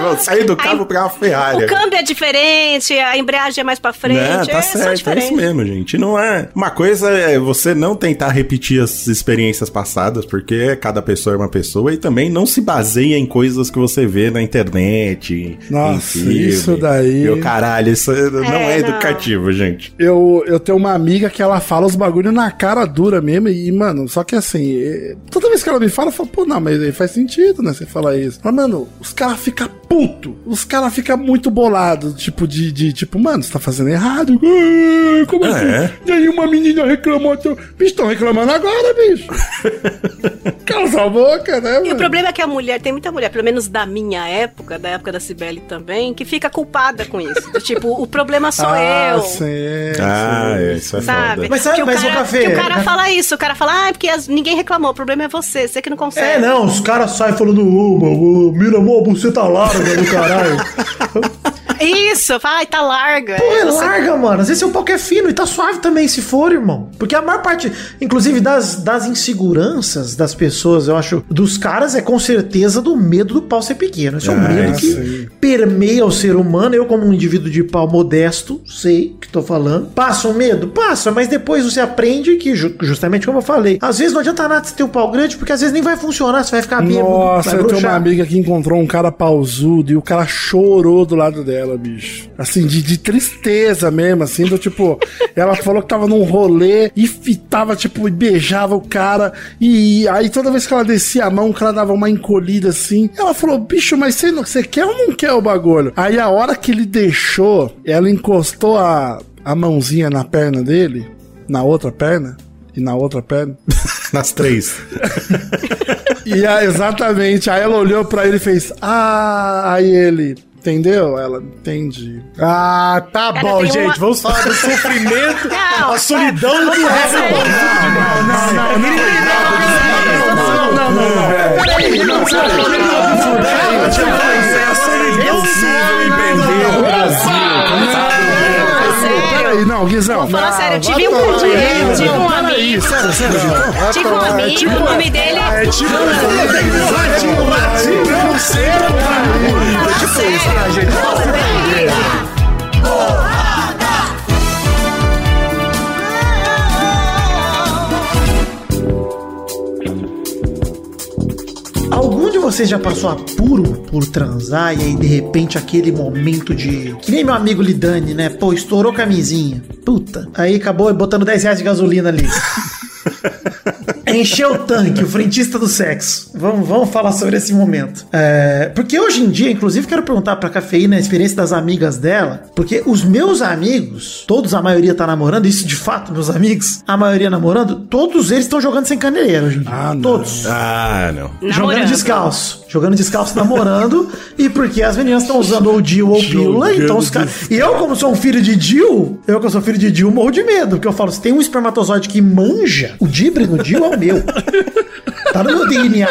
Vou sair do carro pegar uma Ferrari. O câmbio é diferente, a embreagem é mais pra frente. Não, tá é certo, é diferente. isso mesmo, gente. Não é. Uma coisa é você não tentar repetir as experiências passadas, porque cada pessoa é uma pessoa, e também não se baseia em coisas que você vê na internet. Nossa, em filme. isso daí- Meu caralho, isso não é não. educativo, gente. Eu, eu tenho uma amiga que ela fala os bagulho na cara dura mesmo. E, mano, só que assim, é, toda vez que ela me fala, eu falo, pô, não, mas aí faz sentido, né? Você falar isso. Mas, mano, os caras ficam puto. Os caras ficam muito bolados. Tipo, de, de tipo, mano, você tá fazendo errado. Ah, Como assim? É. E aí uma menina reclamou. Teu... Bicho, estão reclamando agora, bicho. [LAUGHS] Cala sua boca, né, E o mano? problema é que a mulher, tem muita mulher, pelo menos da minha época, da época da Cibele também, que fica culpada com isso. Tipo, o problema sou ah, eu. sim, Ah, sim. é, isso é Sabe? foda. Mas sabe- que o mas, ô, cara, Café, que o cara [LAUGHS] fala isso, o cara fala, ah, é porque as- ninguém reclamou, o problema é você, você que não consegue. É, não, os caras saem falando, ô, mano, mira mó, você tá larga do caralho. [LAUGHS] Isso, fala, ai, tá larga. Pô, é Você- larga, mano. Às vezes seu pau que é fino e tá suave também, se for, irmão. Porque a maior parte, inclusive, das, das inseguranças das pessoas, eu acho, dos caras, é com certeza do medo do pau ser pequeno. Esse é um Ah, medo que sim. permeia o ser humano. Eu, como um indivíduo de pau modesto, sei o que tô falando. Passa um medo? Passa, mas depois você aprende que, ju- justamente como eu falei, às vezes não adianta nada você ter um pau grande, porque às vezes nem vai funcionar, você vai ficar bêbado. Nossa, vai eu tenho uma amiga que encontrou um cara pausudo e o cara chorou do lado dela, bicho. Assim, de, de tristeza mesmo, assim, do tipo, ela falou que tava num rolê e fitava, tipo, e beijava o cara. E aí toda vez que ela descia a mão, o cara dava uma encolhida assim. Ela falou, bicho, mas você, não, você quer ou não quer o bagulho? Aí a hora que ele deixou, ela encostou a, a mãozinha na perna dele, na outra perna. E na outra perna. [LAUGHS] Nas três. [LAUGHS] E a- exatamente, aí ela olhou pra ele e fez, ah, aí ele, entendeu? Ela, entendi. Ah, tá Cara, bom, tem gente. uma- Vamos falar do sofrimento, Não, a solidão do resto. Não, não, não, não. Peraí, não, Peraí, não, Guizão. Vou falar sério, eu tive um, eu tive um amigo. sério, sério, Guizão. Tive um amigo, o nome dele é. É tipo, é tipo latinho, não sei, Fala sério. Nossa, peraí. Vocês já passou apuro por transar e aí de repente aquele momento de. Que nem meu amigo Lidani, né? Pô, estourou camisinha. Puta. Aí acabou botando 10 reais de gasolina ali. [LAUGHS] Encheu o tanque, o frentista do sexo. Vamos, vamos falar sobre esse momento. É, porque hoje em dia, inclusive, quero perguntar pra cafeína a experiência das amigas dela. Porque os meus amigos, todos a maioria tá namorando, isso de fato, meus amigos, a maioria namorando, todos eles estão jogando sem caneleira hoje em dia. Ah, não. todos. Ah, não. Jogando Namorando. descalço. Jogando descalço, namorando. [LAUGHS] e porque as meninas estão usando ou Jill ou pílula. Então os caras. E eu, como sou um filho de Jill, eu que sou filho de Jill, morro de medo. Porque eu falo, se tem um espermatozoide que manja, o dibre no Jill é o meu. [LAUGHS] Tá no meu DNA.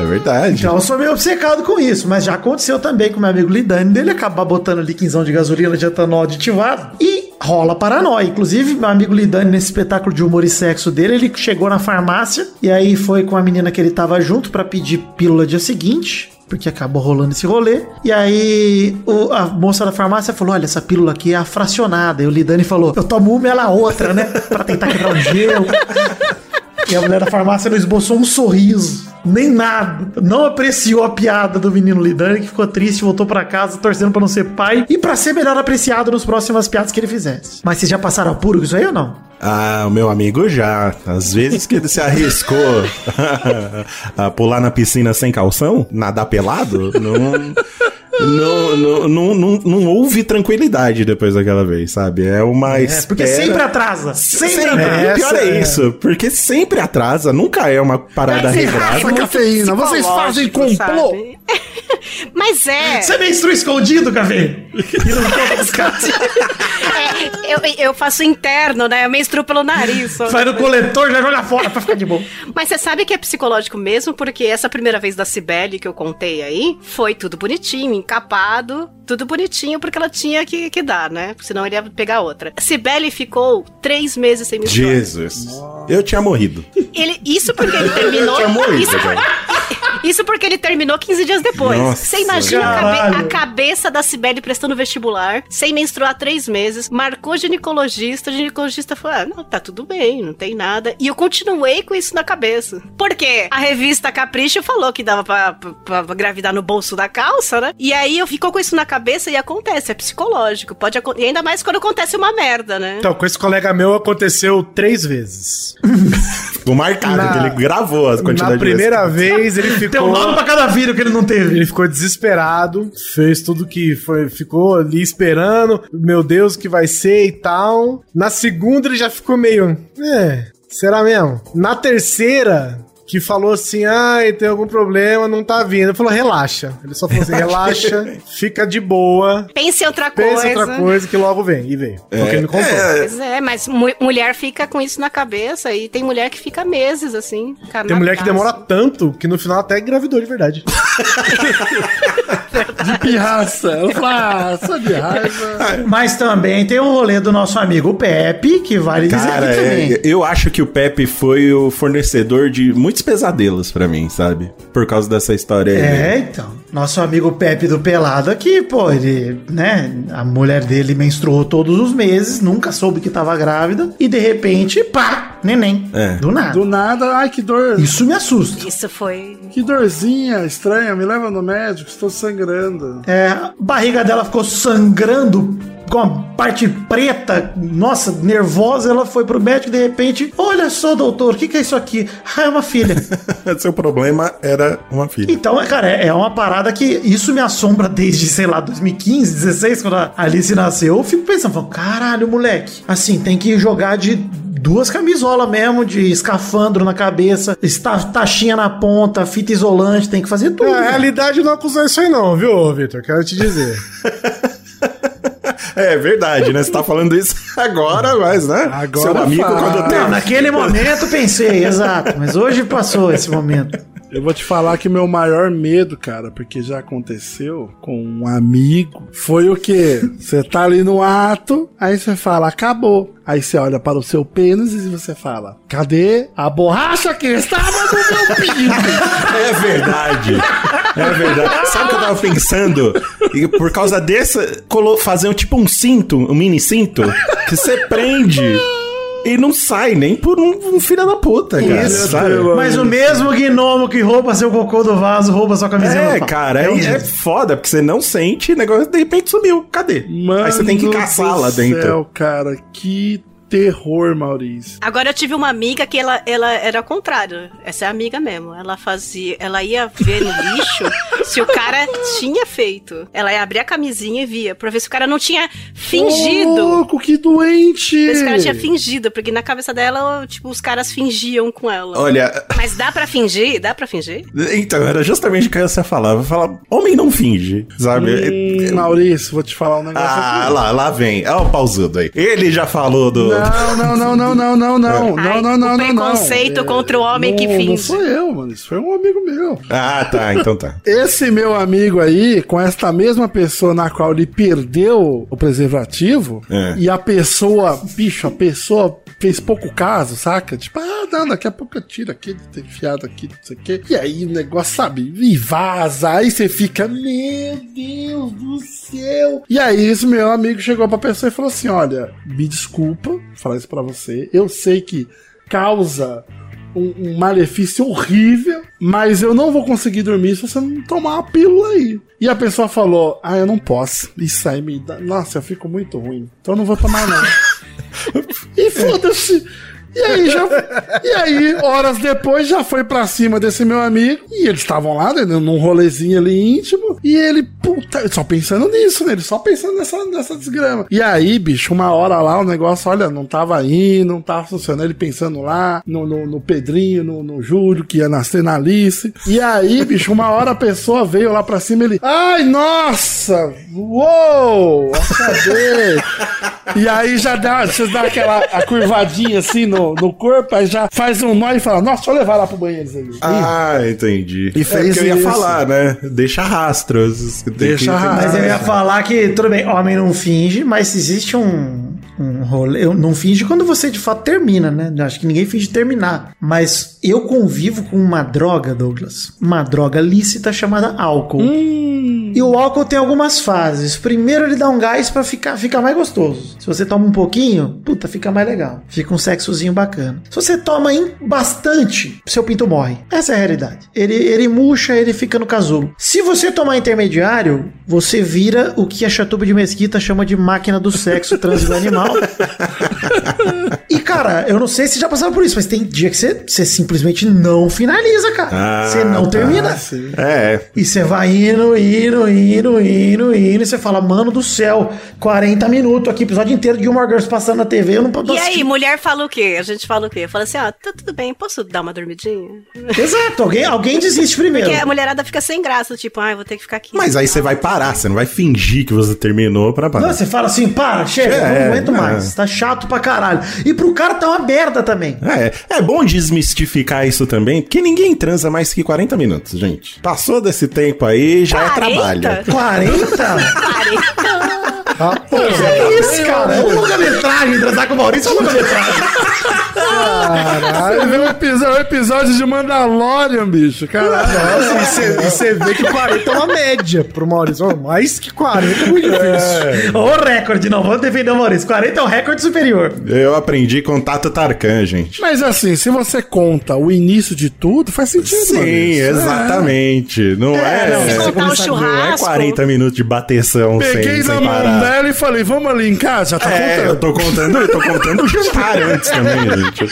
É verdade. Então eu sou meio obcecado com isso. Mas já aconteceu também com meu amigo Lidani dele acabar botando ali quinzão de gasolina de etanol aditivado. E rola paranoia. Inclusive, meu amigo Lidani, nesse espetáculo de humor e sexo dele, ele chegou na farmácia e aí foi com a menina que ele tava junto pra pedir pílula dia seguinte. Porque acabou rolando esse rolê. E aí o- a moça da farmácia falou: Olha, essa pílula aqui é a fracionada. E o Lidani falou: Eu tomo uma, ela outra, né? Pra tentar quebrar o gelo. E a mulher da farmácia não esboçou um sorriso, nem nada. Não apreciou a piada do menino Lidani, que ficou triste, voltou pra casa torcendo pra não ser pai e pra ser melhor apreciado nas próximas piadas que ele fizesse. Mas vocês já passaram apuro com isso aí ou não? Ah, o meu amigo já. Às vezes que ele se arriscou [LAUGHS] a pular na piscina sem calção, nadar pelado, não. Não, não, não, não, não houve tranquilidade depois daquela vez, sabe? É uma É, porque espera- sempre atrasa. Sempre, Sempre. atrasa. O pior é, Essa é- isso, porque sempre atrasa, nunca é uma parada Essa regrada. cafeína, vocês fazem complô. [LAUGHS] Mas é. Você menstrua escondido, Café? E não é, eu, eu faço interno, né? Eu menstruo pelo nariz. só. Vai no coletor, já joga fora pra ficar de boa. Mas você sabe que é psicológico mesmo, porque essa primeira vez da Cibele que eu contei aí, foi tudo bonitinho, encapado, tudo bonitinho, porque ela tinha que, que dar, né? Senão ele ia pegar outra. Cibele ficou três meses sem menstruar. Jesus. Eu tinha morrido. Ele, isso porque ele terminou. tinha morrido, isso, cara. Isso porque ele terminou 15 dias depois. Nossa, Você imagina a, cabe- a cabeça da Cibele prestando vestibular, sem menstruar três meses, marcou ginecologista, o ginecologista falou: ah, não, tá tudo bem, não tem nada. E eu continuei com isso na cabeça. Por quê? A revista Capricho falou que dava pra, pra, pra gravidar no bolso da calça, né? E aí eu ficou com isso na cabeça e acontece, é psicológico. Pode E ainda mais quando acontece uma merda, né? Então, com esse colega meu aconteceu três vezes. [LAUGHS] Ficou marcado, Na- que ele gravou a quantidade Na primeira de vezes. vez ele Tem um nome pra cada filho que ele não teve. Ele ficou desesperado, fez tudo que foi, ficou ali esperando, meu Deus, o que vai ser e tal. Na segunda ele já ficou meio, é, será mesmo? Na terceira, que falou assim, ai, tem algum problema, não tá vindo. Ele falou, relaxa. Ele só falou assim, relaxa, [LAUGHS] fica de boa, Pense em outra pensa coisa. em outra coisa que logo vem. E veio. É o que ele me contou. Pois é, mas mu- mulher fica com isso na cabeça e tem mulher que fica meses assim. Tem mulher que demora tanto que no final até engravidou de verdade. [LAUGHS] De pirraça. Ela fala, ah, só de raiva. Mas também tem o rolê do nosso amigo Pepe, que vale dizer Cara, aqui também. é, eu acho que o Pepe foi o fornecedor de muitos pesadelos pra mim, sabe? Por causa dessa história aí. É, então. Nosso amigo Pepe do Pelado aqui, pô, ele, né? A mulher dele menstruou todos os meses, nunca soube que tava grávida, e de repente, pá, neném. É. Do nada. Do nada, ai que dor. Isso me assusta. Isso foi. Que dorzinha estranha, me leva no médico, estou sangrando. É, a barriga dela ficou sangrando com a parte preta, nossa, nervosa, ela foi pro médico de repente, olha só, doutor, o que, que é isso aqui? Ah, é uma filha. [LAUGHS] Seu problema era uma filha. Então, cara, é é uma parada que isso me assombra desde, sei lá, 2015, 16, quando a Alice nasceu. Eu fico pensando, falo, caralho, moleque. Assim, tem que jogar de duas camisolas mesmo, de escafandro na cabeça, esta- taxinha na ponta, fita isolante, tem que fazer tudo. É, a realidade não acusou isso aí não, viu, Vitor? Quero te dizer. [LAUGHS] É verdade, né? Você tá falando isso [LAUGHS] agora, mas, né? Agora Seu amigo, fala. quando Não, tem. naquele momento pensei, exato. Mas hoje passou esse momento. Eu vou te falar que meu maior medo, cara, porque já aconteceu com um amigo, foi o quê? Você tá ali no ato, aí você fala, acabou. Aí você olha para o seu pênis e você fala, cadê a borracha que estava no meu pinto? [LAUGHS] É verdade. É verdade. Sabe o que eu tava pensando? E por causa dessa, fazer um tipo um cinto, um mini cinto, que você prende. E não sai nem por um, um filho da puta, cara. Isso, sabe? Mas o mesmo gnomo que rouba seu cocô do vaso, rouba sua camisinha É, cara, é, é foda, porque você não sente, o negócio de repente sumiu. Cadê? Aí você tem que Mano lá dentro. Céu, cara, que terror, Maurício. Agora eu tive uma amiga que ela, ela era o contrário. Essa é a amiga mesmo. Ela fazia. Ela ia ver no lixo [LAUGHS] se o cara tinha feito. Ela ia abrir a camisinha e via, pra ver se o cara não tinha Ô, fingido. louco, que doente! Ver se o cara tinha fingido, porque na cabeça dela, tipo, os caras fingiam com ela. Olha, Mas dá pra fingir? Dá pra fingir? então, era justamente o que você falava. Falar, homem não finge, sabe? Hum, Maurício, vou te falar um negócio Ah, aqui. lá, lá vem. Olha o pausudo aí. Ele já falou do. Não, não, não, não, não, não, não, Ai, não, não, não, o não, não. preconceito contra o homem não, que Não finge. sou eu, mano. Isso foi um amigo meu. Ah, tá, então tá. [LAUGHS] Esse meu amigo aí, com esta mesma pessoa na qual ele perdeu o preservativo, É. e a pessoa, bicho, a pessoa fez pouco caso, saca? Tipo, ah, não, daqui a pouco eu tiro aqui, tá enfiado aqui, não sei o quê. E aí o negócio, sabe, e vaza. Aí você fica, meu Deus do céu. E aí esse meu amigo chegou pra pessoa e falou assim: olha, me desculpa falar isso pra você. Eu sei que causa um, um malefício horrível, mas eu não vou conseguir dormir se você não tomar uma pílula aí. E a pessoa falou: Ah, eu não posso. Isso aí me dá. Nossa, eu fico muito ruim. Então eu não vou tomar, não. [LAUGHS] e foda-se. E aí, já, e aí, horas depois, já foi pra cima desse meu amigo. E eles estavam lá, né, num rolezinho ali íntimo. E ele, puta, só pensando nisso, né? Ele só pensando nessa, nessa desgrama. E aí, bicho, uma hora lá, o negócio, olha, não tava indo, não tava funcionando. Ele pensando lá, no, no, no Pedrinho, no, no Júlio, que ia nascer na Alice. E aí, bicho, uma hora a pessoa veio lá pra cima ele, ai, nossa, uou, cadê? E aí já dá, você dá aquela a curvadinha assim no, no corpo, aí já faz um nó e fala, nossa, deixa eu levar lá pro banheiro isso aí. Ah, entendi. E é fez que eu ia isso. falar, né? Deixa rastros. Deixa rastros. Mas eu ia falar que, tudo bem, homem não finge, mas existe um, um rolê. eu Não finge quando você de fato termina, né? Eu Acho que ninguém finge terminar. Mas eu convivo com uma droga, Douglas. Uma droga lícita chamada álcool. Hum. E o álcool tem algumas fases. Primeiro ele dá um gás pra ficar, ficar mais gostoso. Se você toma um pouquinho, puta, fica mais legal. Fica um sexozinho bacana. Se você toma em bastante, seu pinto morre. Essa é a realidade. Ele, ele murcha, ele fica no casulo. Se você tomar intermediário, você vira o que a Chatuba de Mesquita chama de máquina do sexo [LAUGHS] e cara, eu não sei se já passaram por isso, mas tem dia que você, você simplesmente não finaliza, cara. Ah, você não tá. termina. É, E você vai indo, indo, indo, indo, indo, e você fala, mano do céu, 40 minutos aqui, episódio inteiro de Gilmore Girls passando na TV, eu não posso E aí, assistir. mulher fala o quê? A gente fala o quê? Fala assim, ó, tá tudo bem, posso dar uma dormidinha? Exato, alguém, alguém desiste primeiro. Porque a mulherada fica sem graça, tipo, ai, vou ter que ficar aqui. mas aí você vai parar, você não vai fingir que você terminou pra parar. Não, você fala assim, para, chega, É, não aguento é. mais, tá chato pra caralho. E pro cara tá uma merda também. É, é bom desmistificar isso também, porque ninguém transa mais que 40 minutos, gente. Passou desse tempo aí, já é 40? trabalho. 40? Pare. [LAUGHS] Ah, pô, que isso, cara? É uma longa-metragem, transar com o Maurício é uma longa-metragem. Caralho, viu o episódio, o episódio de Mandalorian, bicho. Caralho. Nossa, e você- você vê que 40 é uma média pro Maurício. Ó, Mais que 40 é muito difícil. Ô recorde, não, vamos defender o Maurício. 40 é o recorde superior. Eu aprendi com Tato Tarkan, gente. Mas assim, se você conta o início de tudo, faz sentido. Sim, Maurício. exatamente. Não é, não, Se contar o começar- não é churrasco. 40 minutos de bateção Peguei sem, sem parar. Dela e falei, vamos ali em casa, tá É, contando. eu tô contando, eu tô contando o jantar [LAUGHS] antes também, gente.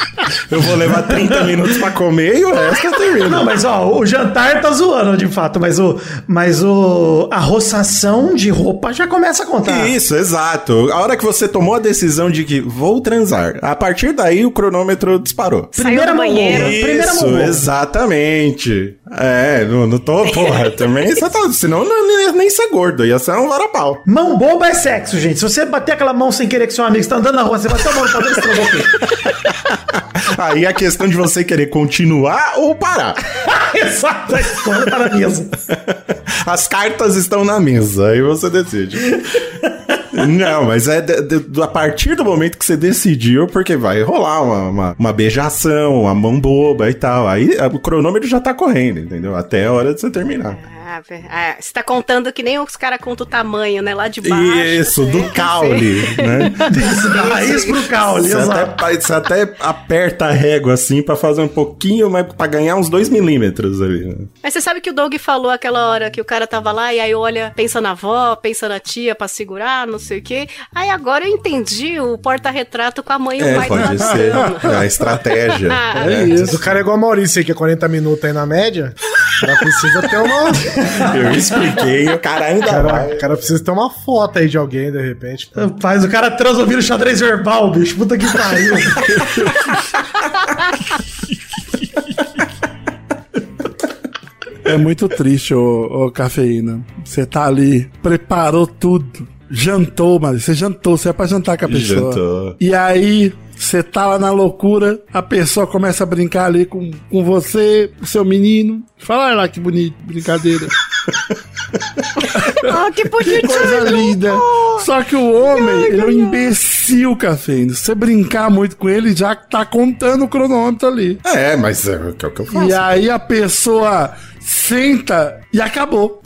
Eu vou levar 30 minutos pra comer e o resto eu termino. Não, mas ó, o jantar tá zoando de fato, mas o. Mas o. A roçação de roupa já começa a contar. Isso, exato. A hora que você tomou a decisão de que vou transar, a partir daí o cronômetro disparou. Primeira Saiu do banheiro. primeira Isso, mão bomba. exatamente. É, não, não tô, porra, também você tá, senão não nem ser gordo, ia ser um varapau. Mão bomba é sexo, gente. Se você bater aquela mão sem querer que seu amigo está andando na rua, você bateu a mão no você transou com ele. Aí a questão de você querer continuar ou parar. [LAUGHS] Exato, a escolha tá na mesa. [LAUGHS] As cartas estão na mesa, aí você decide. [LAUGHS] Não, mas é de- de- a partir do momento que você decidiu, porque vai rolar uma, uma, uma beijação, uma mão boba e tal. Aí o cronômetro já tá correndo, entendeu? Até a hora de você terminar. Ah, ah, você tá contando que nem os caras contam o tamanho, né? Lá de baixo. Isso, né? do caule, né? Da [LAUGHS] raiz pro caule, Você até, você até aperta a régua assim pra fazer um pouquinho, mas pra ganhar uns 2 milímetros ali. né? Mas você sabe que o Doug falou aquela hora que o cara tava lá e aí olha, pensa na avó, pensa na tia pra segurar, não sei o quê. Aí agora eu entendi o porta-retrato com a mãe e o É, pai pode do ser. É [LAUGHS] a estratégia. É Se isso. o cara é igual a Maurício aí, que é 40 minutos aí na média, o cara precisa ter uma. [LAUGHS] Eu expliquei, o cara ainda Cara, vai. o cara precisa ter uma foto aí de alguém, de repente. Faz o cara transa ouvindo xadrez verbal, bicho. Puta que pariu. É muito triste, ô, ô, cafeína. Você tá ali, preparou tudo. Jantou, mano. Você jantou, você é pra jantar com a pessoa. Jantou. E aí, você tá lá na loucura, a pessoa começa a brincar ali com, com você, o seu menino. Fala "Olha lá que bonito, brincadeira. Ah, que bonitinho. Coisa linda. Só que o homem, ele é um imbecil, cafeína. Se você brincar muito com ele, já tá contando o cronômetro ali. É, mas é o que eu faço. E aí a pessoa senta e acabou.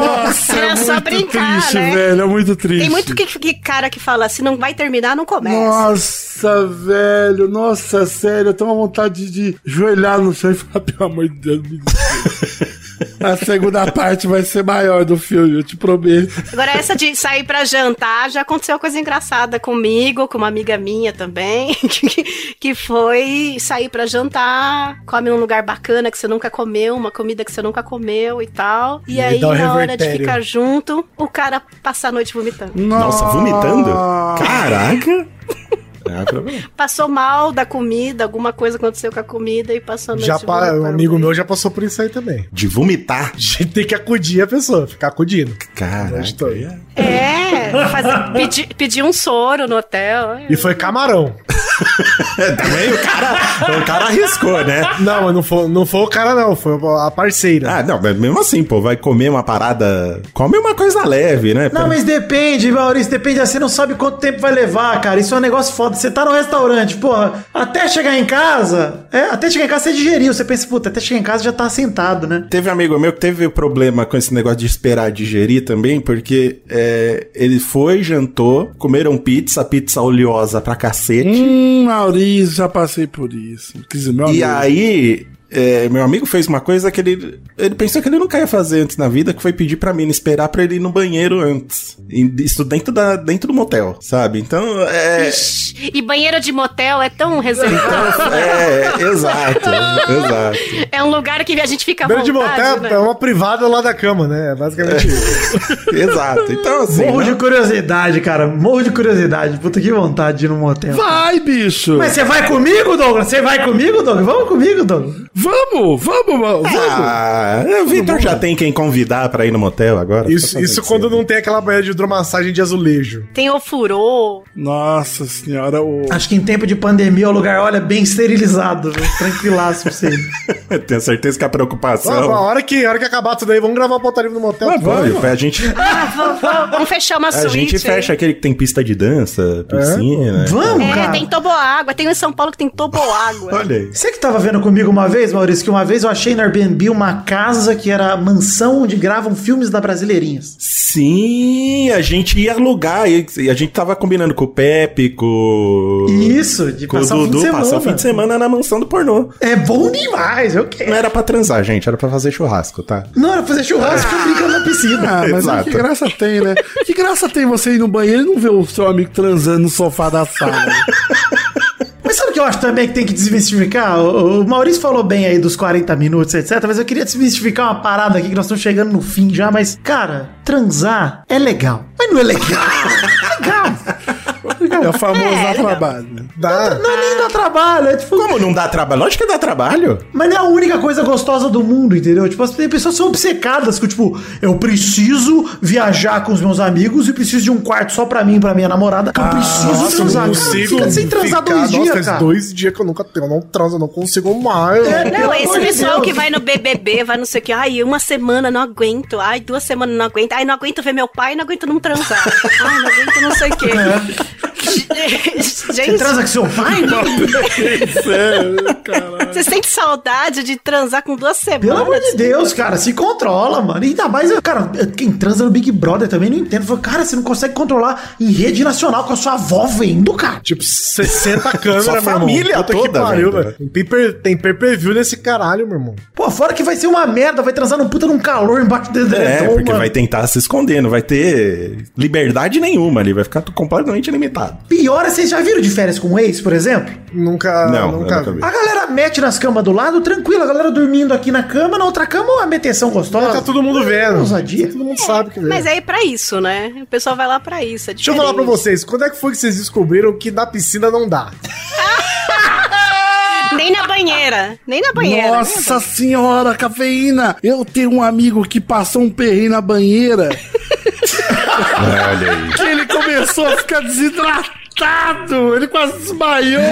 Nossa, Era é só muito brincar, triste, né? velho. É muito triste. Tem muito que, que cara que fala, se não vai terminar, não começa. Nossa, velho. Nossa, sério. Eu tenho uma vontade de joelhar no chão e falar, pelo amor de Deus, me desculpa. [LAUGHS] A segunda parte vai ser maior do filme, eu te prometo. Agora, essa de sair pra jantar, já aconteceu coisa engraçada comigo, com uma amiga minha também, [LAUGHS] que, que foi sair pra jantar, come num lugar bacana que você nunca comeu, uma comida que você nunca comeu e tal. E, E aí, o na hora de ficar junto, o cara passa a noite vomitando. Nossa, vomitando? Caraca! [LAUGHS] É, problema. Passou mal da comida, alguma coisa aconteceu com a comida e passou noite Já pa... Um amigo meu já passou por isso aí também. De vomitar? A gente tem que acudir a pessoa, ficar acudindo. Caraca. Noite toda. É, fazer, pedir, pedir um soro no hotel. é. E foi camarão. [LAUGHS] Também o cara, o cara arriscou, né? Não, mas não foi, não foi o cara, não, foi a parceira. Ah, não, mas mesmo assim, pô, vai comer uma parada. Come uma coisa leve, né? Não, mas depende, Maurício, depende. Você não sabe quanto tempo vai levar, cara. Isso é um negócio foda. Você tá no restaurante, porra, até chegar em casa, é, até chegar em casa você digeriu. Você pensa, puta, até chegar em casa já tá sentado, né? Teve um amigo meu que teve problema com esse negócio de esperar digerir também, porque é, ele foi, jantou, comeram pizza, pizza oleosa pra cacete. Hum, Maurício, já passei por isso. Dizer, E amigo. aí, é, meu amigo fez uma coisa que ele. Ele pensou que ele nunca ia fazer antes na vida, que foi pedir pra mim esperar pra ele ir no banheiro antes. Isso dentro, da, dentro do motel, sabe? Então, é. Ixi, E banheiro de motel é tão reservado. É, exato, exato. É um lugar que a gente fica Beira de motel né? é uma privada lá da cama, né? É basicamente isso. [LAUGHS] Exato. Então, assim. Morro não- de curiosidade, cara. Morro de curiosidade. Puta que vontade de ir num motel. Vai, bicho! Mas você vai comigo, Douglas? Você vai comigo, Douglas? Vamos comigo, Douglas. Vamos, vamos, vamos! Ah, o Vitor já tem quem convidar pra ir no motel agora. Isso, isso quando não tem aquela banheira de hidromassagem de azulejo. Tem ofurô. Nossa senhora, o. Acho que em tempo de pandemia o lugar, olha, bem esterilizado, viu? tranquilaço pra você. [LAUGHS] Tenho certeza que a preocupação. a, hora que, a hora que acabar tudo aí, vamos gravar o Potaria no motel. Mas vamos, a gente, Ah, vamos, vamos, vamos fechar uma a suíte. gente fecha aquele que tem pista de dança, piscina. Vamos, É, cara. tem toboágua. Tem um em São Paulo que tem toboágua. Olha aí. Você que tava vendo comigo uma vez, Maurício, que uma vez eu achei no Airbnb uma casa que era a mansão onde gravam filmes da Brasileirinhas. Sim, a gente ia alugar. E a gente tava combinando com o Pepe, com. Isso, de com o passar o fim de Dudu, semana. passar o fim de semana na mansão do pornô. É bom demais, eu Não quero. era pra transar, gente, era pra fazer churrasco, tá? Não, era fazer churrasco e brincando na piscina. [LAUGHS] Ah, mas Exato. que graça tem, né? Que graça tem você ir no banheiro e não ver o seu amigo transando no sofá da sala? [LAUGHS] Mas sabe o que eu acho também que tem que desmistificar? O, o Maurício falou bem aí dos 40 minutos, etc. Mas eu queria desmistificar uma parada aqui que nós estamos chegando no fim já. Mas, cara, transar é legal. Mas não é legal. [LAUGHS] É legal. É o famoso É, dar legal. trabalho. Dá. Não é nem dá trabalho. É tipo. Como não dá trabalho? Lógico que dá trabalho. Mas não é a única coisa gostosa do mundo, entendeu? Tipo, as pessoas são obcecadas com, tipo, eu preciso viajar com os meus amigos e preciso de um quarto só pra mim e pra minha namorada. Que eu preciso Nossa, eu transar. não Cara, consigo fica sem transar ficar- dois Nossa, dias, faz cara. dois dias que eu nunca eu não transo, eu não consigo mais. É, Não, esse pessoal Deus. que vai no BBB, vai não sei o que, ai, uma semana não aguento, ai, duas semanas não aguento, ai, não aguento ver meu pai, não aguento não transar, ai, não aguento não sei o que. Você Gente, transa com seu pai? Sério, caralho. vocês têm saudade de transar com duas semanas? Pelo amor de Deus, cara, se controla, mano. E ainda mais, cara, quem transa no Big Brother também não entendo. Fala, cara, você não consegue controlar em rede nacional com a sua avó vendo, cara. Tipo, 60 câmeras, Sua irmão. família Puta que toda pariu, velho. Tem pay-per- Tem pay-per-view nesse caralho, meu irmão. Pô, fora que vai ser uma merda, vai transar num puta num calor embaixo do É, edredom, porque mano. vai tentar se esconder, não vai ter liberdade nenhuma ali, vai ficar completamente limitado. Pior é, vocês já viram de férias com o ex, por exemplo? Nunca, Não, nunca nunca vi. A galera mete nas camas do lado, tranquilo, a galera dormindo aqui na cama, na outra cama, uma meteção gostosa. Tá todo mundo vendo. Ousadia. Todo mundo sabe que vê. Mas é pra isso, né? O pessoal vai lá pra isso. É Deixa eu falar pra vocês, quando é que foi que vocês descobriram que na piscina não dá? [LAUGHS] Nem na banheira. Nem na banheira. Nossa senhora, cafeína! Eu tenho um amigo que passou um perrinho na banheira [LAUGHS] Olha aí. que ele começou a ficar desidratado. Ele quase desmaiou.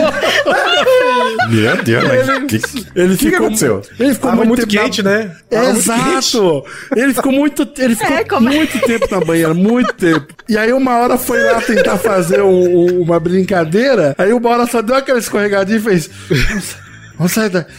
Meu Deus, mas que, Ele que, que aconteceu? Ele ficou Tava muito tempo na- quente, né? É, Tava muito Exato! Ele ficou muito, ele ficou É, como- muito tempo na banheira, muito tempo. E aí uma hora foi lá tentar fazer um- um- uma brincadeira, aí uma hora só deu aquela escorregadinha e fez. "Vamos- Vamos sair daqui.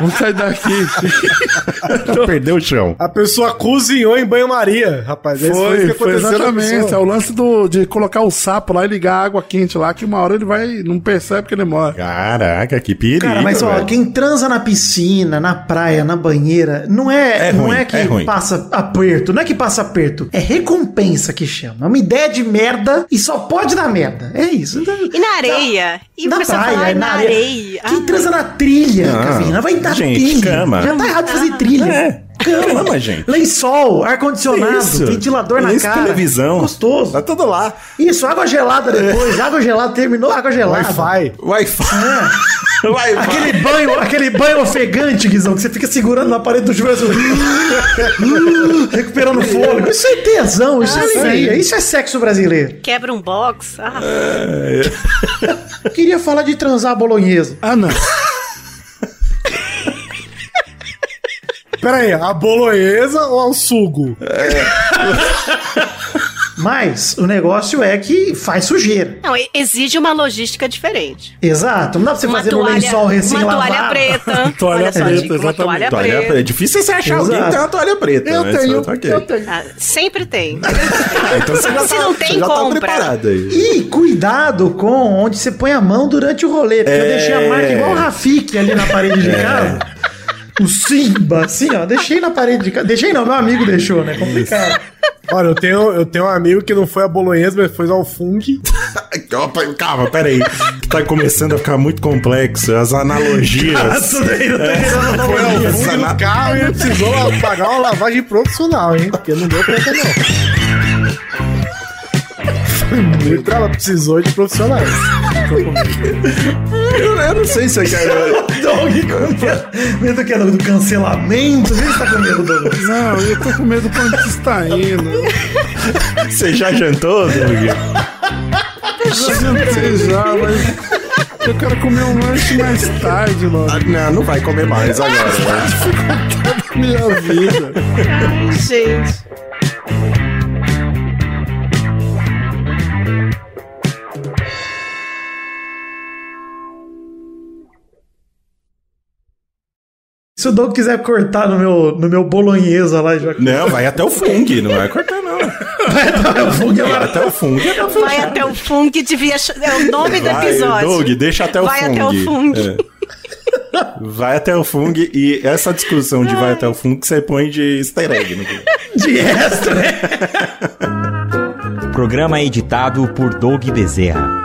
Vamos sair daqui. [LAUGHS] Perdeu o chão. A pessoa cozinhou em banho-maria, rapaz. Esse Foi, isso que foi aconteceu na exatamente. É o lance do, de colocar o sapo lá e ligar a água quente lá, que uma hora ele vai. Não percebe que ele morre. Caraca, que perigo. Cara, mas ó, velho. quem transa na piscina, na praia, na banheira, não é, É não ruim, é que é ruim. passa aperto, não é que passa aperto, é recompensa que chama. É uma ideia de merda e só pode dar merda. É isso. Então, E na areia? E na você praia, falar é na areia? Quem Ah. transa na trilha. Cafina, vai dar Gente, trilha. cama. Já tá errado fazer trilha. É, cama, gente. Lençol, ar-condicionado, Isso. ventilador na Isso, cara. televisão. Gostoso. Tá tudo lá. Isso, água gelada depois. Água gelada, terminou, água gelada. Wi-Fi. Wi-Fi. [LAUGHS] É. Aquele banho, aquele banho ofegante, Guizão, que você fica segurando na parede do chuveiro, assim, recuperando fôlego. Isso é tesão, isso é alegria, isso é sexo brasileiro. Quebra um box. Ah, Eu queria falar de transar a bolonhesa. Ah, não. Pera aí, a bolonhesa ou ao sugo? [LAUGHS] Mas o negócio é que faz sujeira. Não, exige uma logística diferente. Exato, não dá pra você Uma fazer no toalha, lençol uma recém-lavado. toalha preta. [LAUGHS] Toalha preta, dica, uma exatamente. toalha Toalha preta. preta. É difícil você achar alguém que Exato. tem uma toalha preta. Eu né? tenho, ok. eu tenho. Ah, sempre tem. Ah, [LAUGHS] então você já Se tá, não tem, já tá compra. preparado aí. E cuidado com onde você põe a mão durante o rolê, porque eu É. deixei a marca igual o Rafik ali na parede de casa. O Simba, assim, ó, deixei na parede de casa. Deixei não, meu amigo deixou, né? Complicado. Olha, eu tenho, eu tenho um amigo que não foi a bolonhesa, mas foi ao. [LAUGHS] Opa, Calma, peraí. Que tá começando a ficar muito complexo. As analogias. Tudo aí, não dar Foi ao funk no carro e ele precisou pagar uma lavagem profissional, hein? Porque não deu conta, não. [LAUGHS] Ele ela precisou de profissionais. eu, eu não sei se eu quero. Doug com medo, que é do cancelamento. Vê se tá com medo, Doug. Não, eu tô com medo pra onde você está indo. Você já jantou, Doug? Já jantei já, mas eu quero comer um lanche mais tarde, logo. Ah, Não, não vai comer mais agora. né? Minha vida. Ai, gente. Se o Doug quiser cortar no meu, no meu bolonhesa lá, já. Não, vai até o fung, não vai cortar, não. Vai até o fung. Vai até o funk, devia. ch- É o nome do Vai, episódio. Doug, deixa até o Vai fung. até o fung. É. Vai até o fung e essa discussão de vai até o fung que você põe de easter egg no. De extra, né? Programa editado por Doug Bezerra.